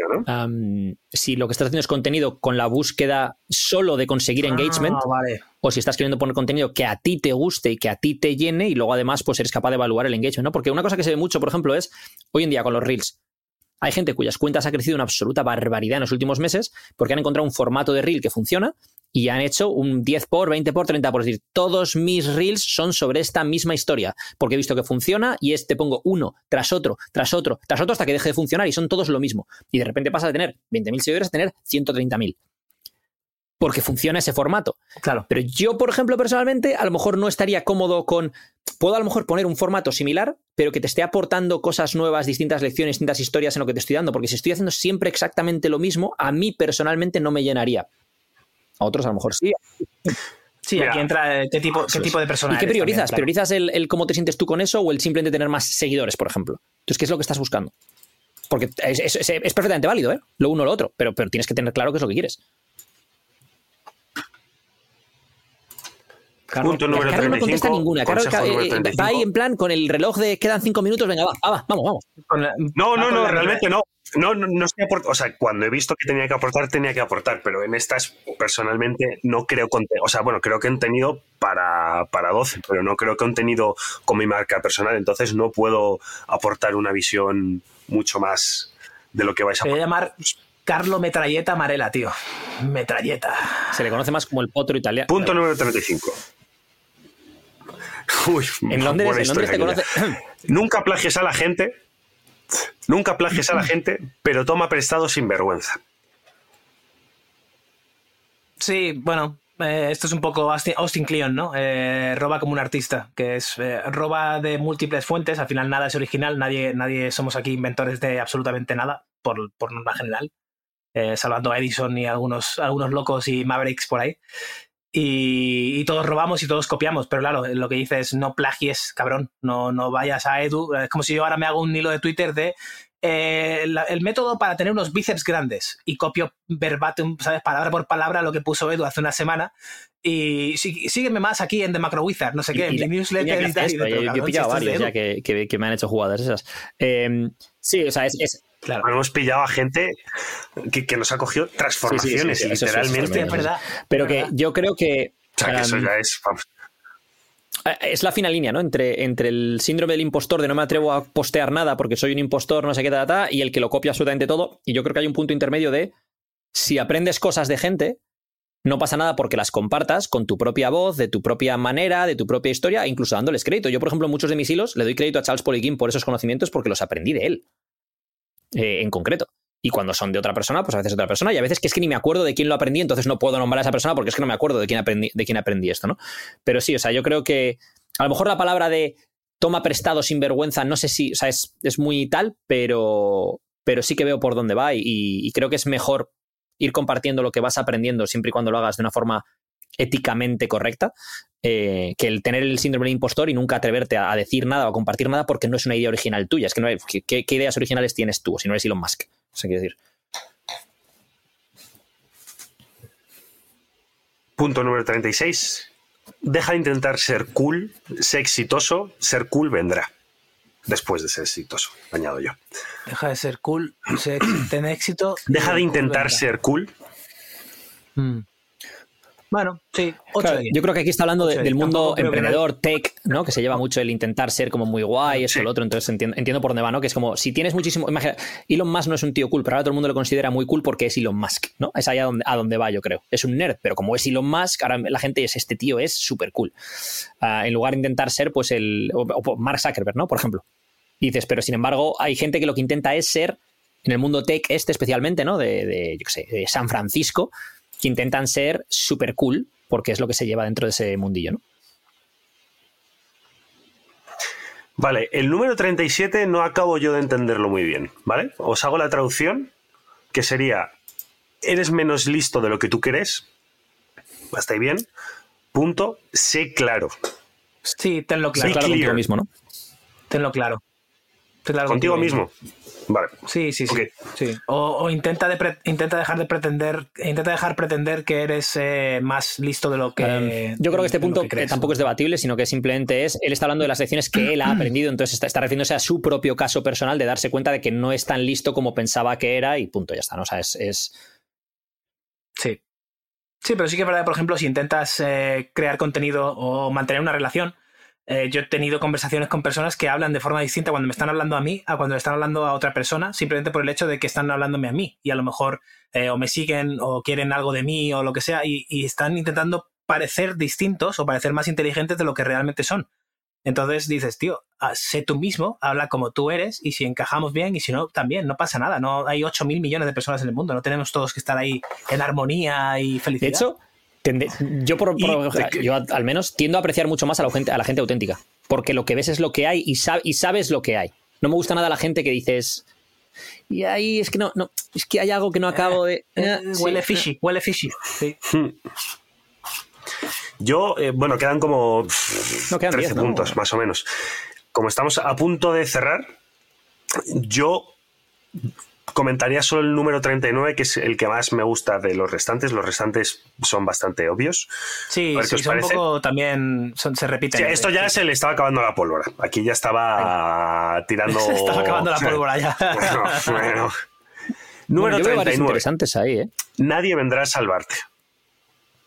si lo que estás haciendo es contenido con la búsqueda solo de conseguir engagement, Ah, vale. o si estás queriendo poner contenido que a ti te guste y que a ti te llene, y luego además pues eres capaz de evaluar el engagement, ¿no? Porque una cosa que se ve mucho, por ejemplo, es hoy en día con los reels. Hay gente cuyas cuentas ha crecido una absoluta barbaridad en los últimos meses porque han encontrado un formato de reel que funciona y han hecho un 10 por, 20 por, 30 por. Es decir, todos mis reels son sobre esta misma historia, porque he visto que funciona y este pongo uno tras otro, tras otro, tras otro hasta que deje de funcionar y son todos lo mismo. Y de repente pasa de tener 20.000 seguidores a tener 130.000 porque funciona ese formato. Claro. Pero yo, por ejemplo, personalmente, a lo mejor no estaría cómodo con. Puedo a lo mejor poner un formato similar, pero que te esté aportando cosas nuevas, distintas lecciones, distintas historias en lo que te estoy dando. Porque si estoy haciendo siempre exactamente lo mismo, a mí personalmente no me llenaría. A otros a lo mejor sí. Sí, Mira, aquí entra eh, qué tipo, qué tipo de persona ¿Y qué priorizas? también, claro. ¿Priorizas el, el cómo te sientes tú con eso o el simplemente tener más seguidores, por ejemplo? Entonces, ¿qué es lo que estás buscando? Porque es, es- es- es perfectamente válido, ¿eh? Lo uno o lo otro, pero, pero tienes que tener claro qué es lo que quieres. Carlos, Punto número Carlos no 35. contesta ninguna. Carlos eh, número eh, 35. va ahí en plan con el reloj de quedan cinco minutos, venga, va, va, va, vamos, vamos. la- No, va no, con no, realmente no. No, no, no estoy aport- O sea, cuando he visto que tenía que aportar, tenía que aportar, pero en estas personalmente no creo contenido. O sea, bueno, creo contenido para, para 12, pero no creo contenido con mi marca personal, entonces no puedo aportar una visión mucho más de lo que vais a Te voy a aportar. llamar Carlo Metralleta Marela, tío. Metralleta. Se le conoce más como el potro italiano. Punto número 35. Uy, En Londres, en Londres te conoce. Nunca plagies a la gente. Nunca plagies a la gente, pero toma prestado sin vergüenza. Sí, bueno, eh, esto es un poco Austin, Austin Kleon, ¿no? Eh, roba como un artista, que es eh, roba de múltiples fuentes, al final nada es original, nadie, nadie somos aquí inventores de absolutamente nada, por, por norma general, salvando a Edison y algunos, algunos locos y Mavericks por ahí. Y, y todos robamos y todos copiamos, pero claro, lo que dice es no plagies, cabrón, no, no vayas a Edu. Es como si yo ahora me hago un hilo de Twitter de eh, la- el método para tener unos bíceps grandes y copio verbatim, ¿sabes? Palabra por palabra lo que puso Edu hace una semana. Y sí- sígueme más aquí en The Macro Wizard, no sé qué, en mi newsletter y y de- yo- he pillado varios ya que, que- que me han hecho jugadas esas. Eh, sí, o sea, es, es- Claro. Hemos pillado a gente que, que nos ha cogido transformaciones, Sí, sí, sí, eso es- literalmente. Es verdad. pero que yo creo que O sea, que eso ya es. vamos, Eh, es la fina línea, ¿no? Entre, entre el síndrome del impostor de no me atrevo a postear nada porque soy un impostor, no sé qué, ta, ta, ta, y el que lo copia absolutamente todo. Y yo creo que hay un punto intermedio de si aprendes cosas de gente, no pasa nada porque las compartas con tu propia voz, de tu propia manera, de tu propia historia, incluso dándoles crédito. Yo, por ejemplo, muchos de mis hilos le doy crédito a Charles Poliquin por esos conocimientos porque los aprendí de él, eh, en concreto. Y cuando son de otra persona, pues a veces otra persona, y a veces que es que ni me acuerdo de quién lo aprendí, entonces no puedo nombrar a esa persona porque es que no me acuerdo de quién aprendí, de quién aprendí esto, ¿no? Pero sí, o sea, yo creo que a lo mejor la palabra de toma prestado sin vergüenza, no sé si, o sea, es, es muy tal, pero, pero sí que veo por dónde va y creo que es mejor ir compartiendo lo que vas aprendiendo siempre y cuando lo hagas de una forma éticamente correcta, eh, que el tener el síndrome del impostor y nunca atreverte a, a decir nada o a compartir nada porque no es una idea original tuya. Es que no hay, ¿qué, ideas originales tienes tú si no eres Elon Musk? O sea, quiero decir. Punto número 36. Deja de intentar ser cool, sé exitoso, ser cool vendrá. Después de ser exitoso, añado yo. Deja de ser cool, sé- ten éxito. Deja de intentar ser cool. Mm. Bueno, sí, 8 Claro, de 10. yo creo que aquí está hablando de- del mundo que emprendedor, tech, ¿no? Que se lleva mucho el intentar ser como muy guay, esto, Sí. lo otro. Entonces entiendo, entiendo por dónde va, ¿no? Que es como, si tienes muchísimo. Imagina, Elon Musk no es un tío cool, pero ahora todo el mundo lo considera muy cool porque es Elon Musk, ¿no? Es ahí a donde, a donde va, yo creo. Es un nerd, pero como es Elon Musk, ahora la gente es este tío, es súper cool. Ah, en lugar de intentar ser, pues, el. O, o Mark Zuckerberg, ¿no? Por ejemplo. Y dices, pero sin embargo, hay gente que lo que intenta es ser, en el mundo tech este especialmente, ¿no? De, de, yo qué sé, de San Francisco, que intentan ser súper cool, porque es lo que se lleva dentro de ese mundillo, ¿no? Vale, el número 37 no acabo yo de entenderlo muy bien, ¿vale? Os hago la traducción, que sería, eres menos listo de lo que tú crees. ¿Hasta ahí bien? Punto, sé claro. Sí, tenlo claro. claro contigo mismo, ¿no? Tenlo claro. Claro Contigo mismo. Vale. Sí, sí, sí. O, o intenta, de intenta dejar de pretender, intenta dejar pretender que eres eh, más listo de lo que. Um, yo creo que este punto que eh, tampoco es debatible, sino que simplemente es, él está hablando de las lecciones que él ha aprendido, entonces está, está refiriéndose a su propio caso personal de darse cuenta de que no es tan listo como pensaba que era y punto, ya está, ¿no? O sea, es, es- Sí. Sí, pero sí que es verdad, por ejemplo, si intentas eh, crear contenido o mantener una relación, eh, yo he tenido conversaciones con personas que hablan de forma distinta cuando me están hablando a mí a cuando le están hablando a otra persona, simplemente por el hecho de que están hablándome a mí y a lo mejor eh, o me siguen o quieren algo de mí o lo que sea y, están intentando parecer distintos o parecer más inteligentes de lo que realmente son. Entonces dices, tío, ah, sé tú mismo, habla como tú eres y si encajamos bien y si no, también, no pasa nada. No hay 8 mil millones de personas en el mundo, no tenemos todos que estar ahí en armonía y De felicidad. hecho, tende- yo, por, por- yo al menos tiendo a apreciar mucho más a la gente, a la gente auténtica. Porque lo que ves es lo que hay y, sab- y sabes lo que hay. No me gusta nada la gente que dices. Y ahí es que no, no es que hay algo que no acabo de. Eh, eh, sí". huele fishy, huele fishy. Sí. Yo, eh, bueno, quedan como No, quedan 13 10, ¿no? puntos, más o menos. Como estamos a punto de cerrar, yo comentaría solo el número 39, que es el que más me gusta de los restantes. Los restantes son bastante obvios. Sí, sí, son un poco también son- se repiten. Sí, esto ya Sí. se le estaba acabando la pólvora. Aquí ya estaba tirando. Se estaba acabando la pólvora ya. Bueno, bueno. Bueno, Número yo veo varios 39. interesantes ahí, ¿eh? Nadie vendrá a salvarte.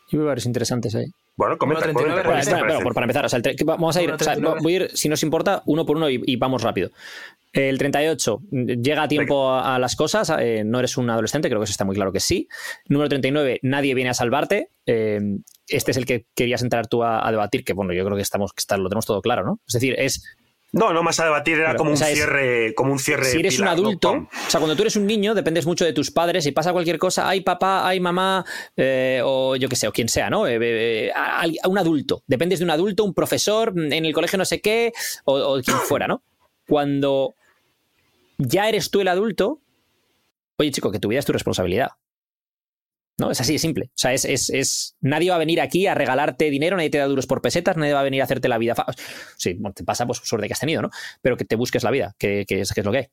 Yo veo varios interesantes ahí. Bueno, comenta, Número 39, comenta, por- para empezar, o sea, el vamos a ir, o sea, 39. voy a ir, si nos importa, uno por uno y, y vamos rápido. El 38, llega a tiempo a, a las cosas, eh, no eres un adolescente, creo que eso está muy claro que sí. Número 39, nadie viene a salvarte. eh, este es el que querías entrar tú a, a debatir, que bueno, yo creo que estamos, que está- lo tenemos todo claro, ¿no? Es decir, es No, no más a debatir, era como un cierre, como un cierre. si eres un adulto, o sea, cuando tú eres un niño, dependes mucho de tus padres. y pasa cualquier cosa, hay papá, hay mamá, eh, o yo qué sé, o quien sea, ¿no? Eh, eh, a, a un adulto. Dependes de un adulto, un profesor, mm, en el colegio no sé qué, o, o quien fuera, ¿no? Cuando ya eres tú el adulto, oye, chico, que tu vida es tu responsabilidad. ¿No? Es así de simple. O sea, es, es, es- Nadie va a venir aquí a regalarte dinero, nadie te da duros por pesetas, nadie va a venir a hacerte la vida. fa- Sí, te pasa, pues suerte que has tenido, ¿no? Pero que te busques la vida, que, que es, que es lo que hay.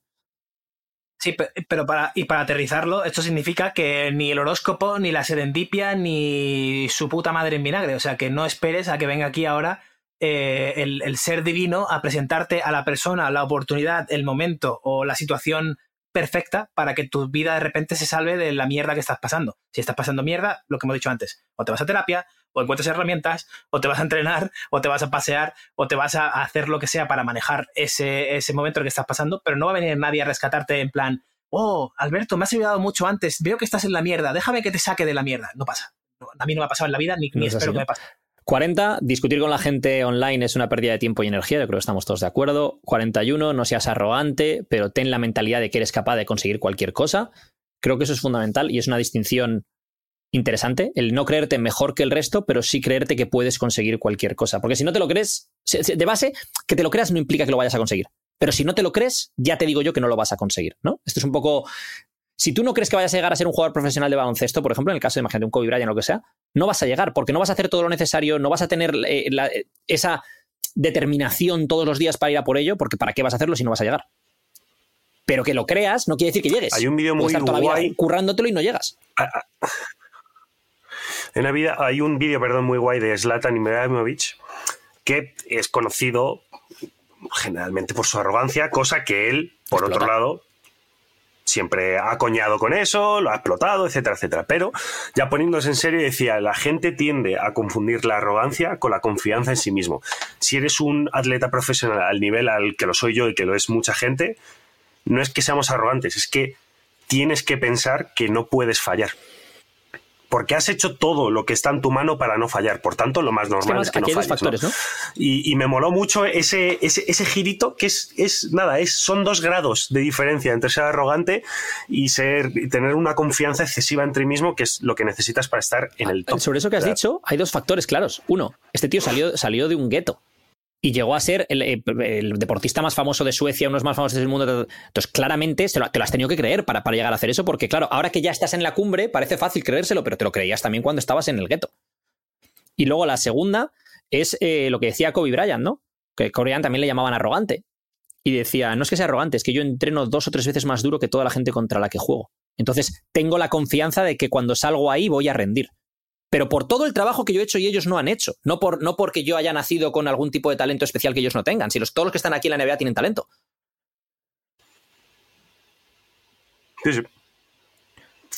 Sí, pe- pero para, y para aterrizarlo, esto significa que ni el horóscopo, ni la serendipia, ni su puta madre en vinagre. O sea, que no esperes a que venga aquí ahora eh, el, el ser divino a presentarte a la persona, la oportunidad, el momento o la situación perfecta para que tu vida de repente se salve de la mierda que estás pasando. Si estás pasando mierda, lo que hemos dicho antes, o te vas a terapia, o encuentras herramientas, o te vas a entrenar, o te vas a pasear, o te vas a hacer lo que sea para manejar ese, ese momento en el que estás pasando, pero no va a venir nadie a rescatarte en plan, oh, Alberto, me has ayudado mucho antes, veo que estás en la mierda, déjame que te saque de la mierda. No pasa. No, a mí no me ha pasado en la vida, ni, No ni es espero que ¿no? me pase. 40, discutir con la gente online es una pérdida de tiempo y energía, yo creo que estamos todos de acuerdo. 41, no seas arrogante, pero ten la mentalidad de que eres capaz de conseguir cualquier cosa. Creo que eso es fundamental y es una distinción interesante, el no creerte mejor que el resto, pero sí creerte que puedes conseguir cualquier cosa. Porque si no te lo crees, de base, que te lo creas no implica que lo vayas a conseguir. Pero si no te lo crees, ya te digo yo que no lo vas a conseguir, ¿no? Esto es un poco... Si tú no crees que vayas a llegar a ser un jugador profesional de baloncesto, por ejemplo, en el caso de, imagínate, un Kobe Bryant o lo que sea, no vas a llegar porque no vas a hacer todo lo necesario, no vas a tener eh, la- eh, esa determinación todos los días para ir a por ello, porque ¿para qué vas a hacerlo si no vas a llegar? Pero que lo creas no quiere decir que llegues. Hay un vídeo muy estar toda la vida guay. currándotelo y no llegas. En la vida hay un vídeo, perdón, muy guay de Zlatan Ibrahimovic que es conocido generalmente por su arrogancia, cosa que él, por Explota. otro lado, siempre ha coñado con eso, lo ha explotado, etcétera, etcétera. Pero ya poniéndose en serio, decía, la gente tiende a confundir la arrogancia con la confianza en sí mismo. Si eres un atleta profesional al nivel al que lo soy yo y que lo es mucha gente, no es que seamos arrogantes, es que tienes que pensar que no puedes fallar. Porque has hecho todo lo que está en tu mano para no fallar. Por tanto, lo más Es que normal es que no hay dos falles. factores, ¿no? Y, y me moló mucho ese, ese, ese girito que es, es nada, es, son dos grados de diferencia entre ser arrogante y ser y tener una confianza excesiva en ti mismo, que es lo que necesitas para estar en el top. Sobre eso que has dicho, hay dos factores claros. Uno, este tío salió, salió de un gueto y llegó a ser el, eh, el deportista más famoso de Suecia, uno de los más famosos del mundo. Entonces, claramente te lo, te has tenido que creer para, para llegar a hacer eso, porque claro, ahora que ya estás en la cumbre, parece fácil creérselo, pero te lo creías también cuando estabas en el gueto. Y luego la segunda es eh, lo que decía Kobe Bryant, ¿no? Que Kobe Bryant también le llamaban arrogante. Y decía, no es que sea arrogante, es que yo entreno dos o tres veces más duro que toda la gente contra la que juego. Entonces, tengo la confianza de que cuando salgo ahí voy a rendir pero por todo el trabajo que yo he hecho y ellos no han hecho. No, por, no porque yo haya nacido con algún tipo de talento especial que ellos no tengan. Si los, todos los que están aquí en la NBA tienen talento. sí, sí.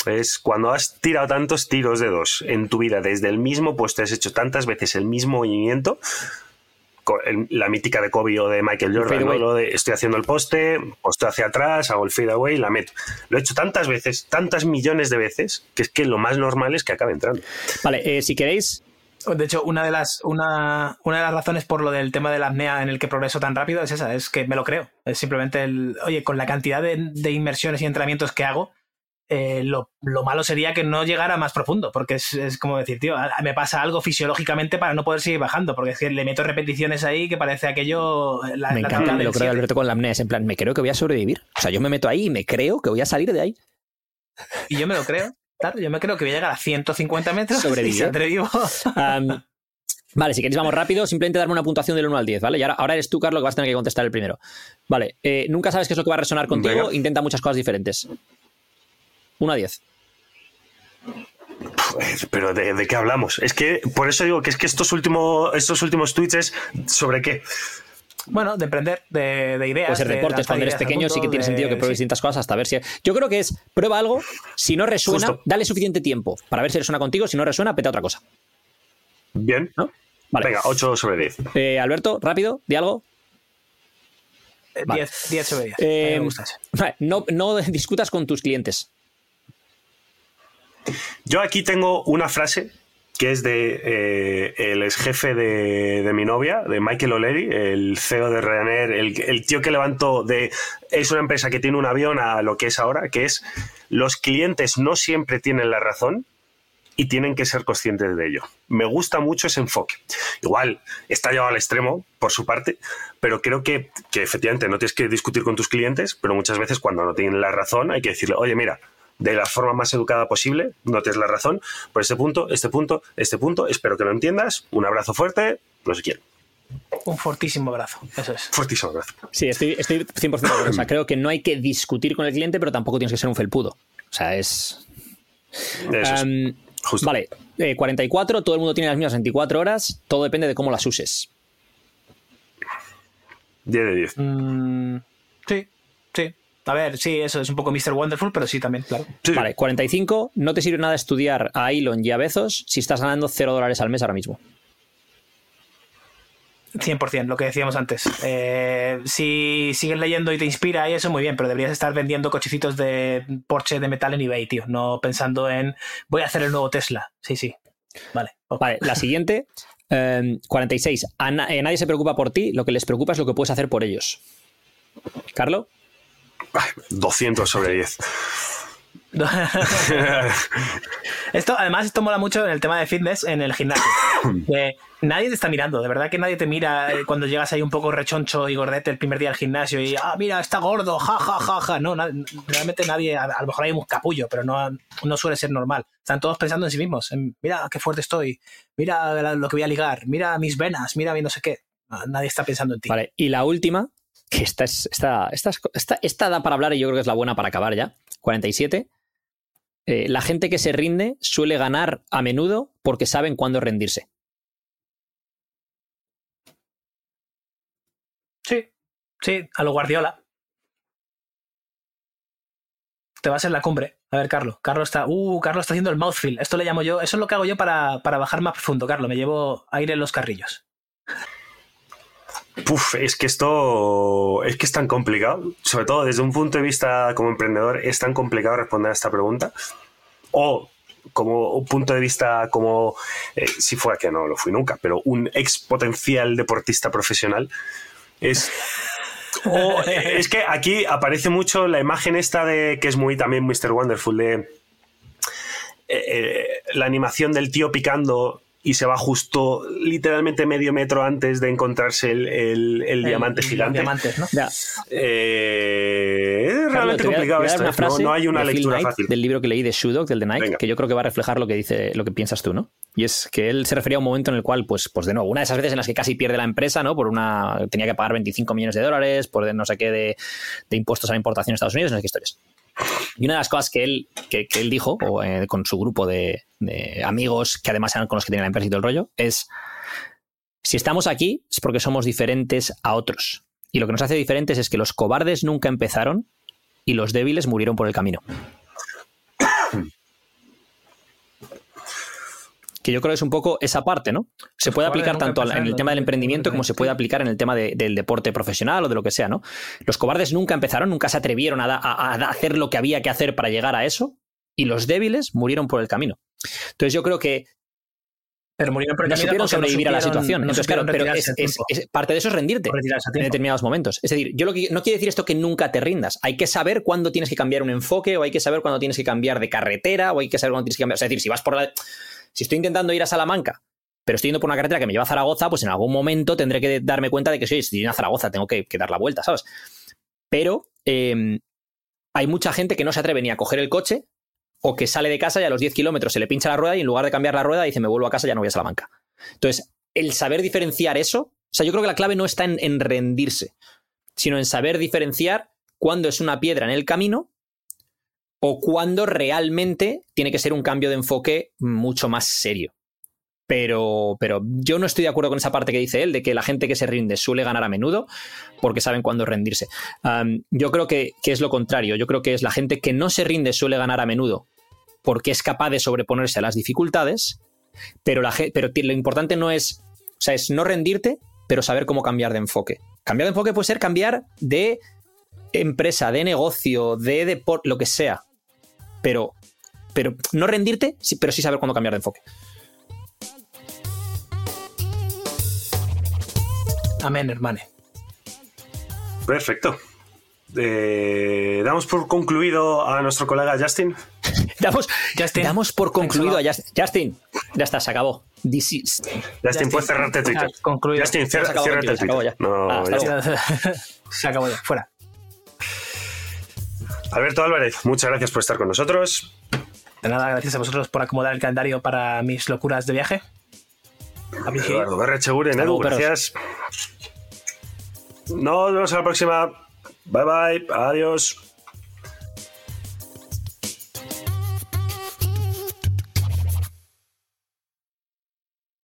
Es cuando has tirado tantos tiros de dos en tu vida desde el mismo puesto, has hecho tantas veces el mismo movimiento, la mítica de Kobe o de Michael Jordan, fadeaway. ¿no? Lo de estoy haciendo el poste, posto hacia atrás, hago el fadeaway y la meto. Lo he hecho tantas veces, tantas millones de veces, que es que lo más normal es que acabe entrando. Vale, eh, si queréis, De hecho, una de las una, una de las razones por lo del tema de la apnea en el que progreso tan rápido es esa, es que me lo creo. Es simplemente el, oye, con la cantidad de, de inmersiones y entrenamientos que hago, eh, lo, lo malo sería que no llegara más profundo, porque es, es como decir, tío, a- me pasa algo fisiológicamente para no poder seguir bajando, porque es que le meto repeticiones ahí que parece aquello... eh, La, me la encanta, me lo creo. Alberto con la amnesia, es en plan, me creo que voy a sobrevivir. O sea, yo me meto ahí y me creo que voy a salir de ahí. Y yo me lo creo. Claro, yo me creo que voy a llegar a 150 metros Sobrevive. y saldré vivo. Am, vale, si queréis vamos rápido, simplemente darme una puntuación del 1 al 10, ¿vale? Y ahora, ahora eres tú, Carlos, que vas a tener que contestar el primero. Vale, eh, nunca sabes qué es lo que va a resonar contigo, Venga. intenta muchas cosas diferentes. 1 a 10. Pues, Pero ¿de, de qué hablamos? Es que por eso digo que es que estos últimos, estos últimos tweets es sobre qué. Bueno, de emprender, de, de ideas. De reportes lanzar cuando eres pequeño, sí que tiene de- sentido que pruebes sí. distintas cosas hasta ver si. Yo creo que es prueba algo, si no resuena, Justo. dale suficiente tiempo para ver si resuena contigo, si no resuena, peta otra cosa. Bien. ¿No? Vale. Venga, 8 sobre 10. Eh, Alberto, rápido, di algo. Eh, Vale. 10, 10 sobre 10. Eh, me no, no discutas con tus clientes. Yo aquí tengo una frase que es de eh, el ex jefe de, de mi novia, de Michael O'Leary, el CEO de Ryanair, el, el tío que levantó de... Es una empresa que tiene un avión a lo que es ahora, que es los clientes no siempre tienen la razón y tienen que ser conscientes de ello. Me gusta mucho ese enfoque. Igual está llevado al extremo por su parte, pero creo que, que efectivamente no tienes que discutir con tus clientes, pero muchas veces cuando no tienen la razón hay que decirle, oye, mira, de la forma más educada posible, no tienes la razón, por este punto, este punto, este punto, espero que lo entiendas, un abrazo fuerte, no sé quién. Un fortísimo abrazo. Eso es. Fuertísimo abrazo. Sí, estoy, estoy 100% de acuerdo. O sea, creo que no hay que discutir con el cliente, pero tampoco tienes que ser un felpudo. O sea, es. Eso es, justo. vale, eh, 44, todo el mundo tiene las mismas 24 horas, todo depende de cómo las uses. 10 de 10. Mm, sí, sí. A ver, sí, eso es un poco Mr. Wonderful, pero sí también, claro. Sí. Vale, 45, no te sirve nada estudiar a Elon y a Bezos si estás ganando 0 dólares al mes ahora mismo. 100%, lo que decíamos antes. Eh, si sigues leyendo y te inspira y eso, muy bien, pero deberías estar vendiendo cochecitos de Porsche de metal en eBay, tío. No pensando en voy a hacer el nuevo Tesla. Sí, sí. Vale. ok. Vale, la siguiente, em, 46. A na- eh, nadie se preocupa por ti, lo que les preocupa es lo que puedes hacer por ellos. ¿Carlo? Ay, 200 sobre 10. Esto, además, esto mola mucho en el tema de fitness en el gimnasio. Nadie te está mirando, de verdad que nadie te mira eh, cuando llegas ahí un poco rechoncho y gordete el primer día al gimnasio y, ah, mira, está gordo, ja, ja, ja, ja. No, na- realmente nadie, a, a lo mejor hay un capullo, pero no, no suele ser normal. Están todos pensando en sí mismos, en, mira qué fuerte estoy, mira lo que voy a ligar, mira mis venas, mira mi no sé qué. Nadie está pensando en ti. Vale, y la última, que esta, es, esta, esta, es- esta, esta da para hablar y yo creo que es la buena para acabar ya. 47. Eh, la gente que se rinde suele ganar a menudo porque saben cuándo rendirse. Sí, sí, a lo Guardiola. Te vas en la cumbre. A ver, Carlos. Carlos está. Uh, Carlos está haciendo el mouthfeel. Esto le llamo yo. Eso es lo que hago yo para, para bajar más profundo, Carlos. Me llevo aire en los carrillos. Puf, es que esto es que es tan complicado, sobre todo desde un punto de vista como emprendedor, es tan complicado responder a esta pregunta. O como un punto de vista como, eh, si fuera que no lo fui nunca, pero un ex potencial deportista profesional, es... eh, es que aquí aparece mucho la imagen esta de que es muy también Mr. Wonderful de eh, la animación del tío picando y se va justo literalmente medio metro antes de encontrarse el, el- el diamante gigante. diamantes, ¿no? Ya, Eh, es Carlos, realmente complicado esto. una ¿eh? frase no, no hay una de lectura Knight, fácil. del libro que leí de Shoe Dog, del de Nike, Venga. que yo creo que va a reflejar lo que dice, lo que piensas tú, ¿no? Y es que él se refería a un momento en el cual, pues, pues de nuevo, una de esas veces en las que casi pierde la empresa, ¿no? Por una. tenía que pagar 25 millones de dólares, por no sé qué de, de impuestos a la importación en Estados Unidos, no sé qué historias. Y una de las cosas que él, que, que él dijo, o, eh, con su grupo de, amigos, que además eran con los que tenía la empresa y el rollo, es: si estamos aquí es porque somos diferentes a otros. Y lo que nos hace diferentes es que los cobardes nunca empezaron y los débiles murieron por el camino. Que yo creo que es un poco esa parte, ¿no? Se puede cobardes aplicar tanto en el tema del emprendimiento como se puede aplicar en el tema de- del deporte profesional o de lo que sea, ¿no? Los cobardes nunca empezaron, nunca se atrevieron a, da- a- a hacer lo que había que hacer para llegar a eso, y los débiles murieron por el camino. Entonces yo creo que Pero murieron por el no camino supieron no sobrevivir a la situación. no Entonces, claro, pero es- parte de eso es rendirte en determinados momentos. Es decir, yo lo que, no quiere decir esto que nunca te rindas. Hay que saber cuándo tienes que cambiar un enfoque, o hay que saber cuándo tienes que cambiar de carretera, o hay que saber cuándo tienes que cambiar. Es decir, si vas por la. Si estoy intentando ir a Salamanca, pero estoy yendo por una carretera que me lleva a Zaragoza, pues en algún momento tendré que darme cuenta de que si estoy en Zaragoza, tengo que, dar la vuelta, ¿sabes? Pero eh, hay mucha gente que no se atreve ni a coger el coche o que sale de casa y a los 10 kilómetros se le pincha la rueda y en lugar de cambiar la rueda dice me vuelvo a casa ya no voy a Salamanca. Entonces, el saber diferenciar eso, o sea, yo creo que la clave no está en, en rendirse, sino en saber diferenciar cuándo es una piedra en el camino o cuándo realmente tiene que ser un cambio de enfoque mucho más serio. Pero, pero yo no estoy de acuerdo con esa parte que dice él, de que la gente que se rinde suele ganar a menudo porque saben cuándo rendirse. Yo creo que, que es lo contrario. Yo creo que es la gente que no se rinde suele ganar a menudo porque es capaz de sobreponerse a las dificultades, pero, la, pero lo importante no es, o sea, es no rendirte, pero saber cómo cambiar de enfoque. Cambiar de enfoque puede ser cambiar de empresa, de negocio, de deporte, lo que sea. Pero, pero no rendirte, pero sí saber cuándo cambiar de enfoque. Amén, hermano. Perfecto. Eh, damos por concluido a nuestro colega Justin. Damos, Justin, damos por concluido a Justin. Justin, ya está, se acabó. This is- Justin, puedes cerrarte Twitter. Ah, concluido. Justin, Se cier- acabó ciérrate el se acabó Twitter. ya. No, Ah, ya. Se acabó ya, fuera. Alberto Álvarez, muchas gracias por estar con nosotros. De nada, gracias a vosotros por acomodar el calendario para mis locuras de viaje. Eduardo Berrecheguren, Hasta Edu, gracias. Nos vemos a la próxima. Bye bye. Adiós.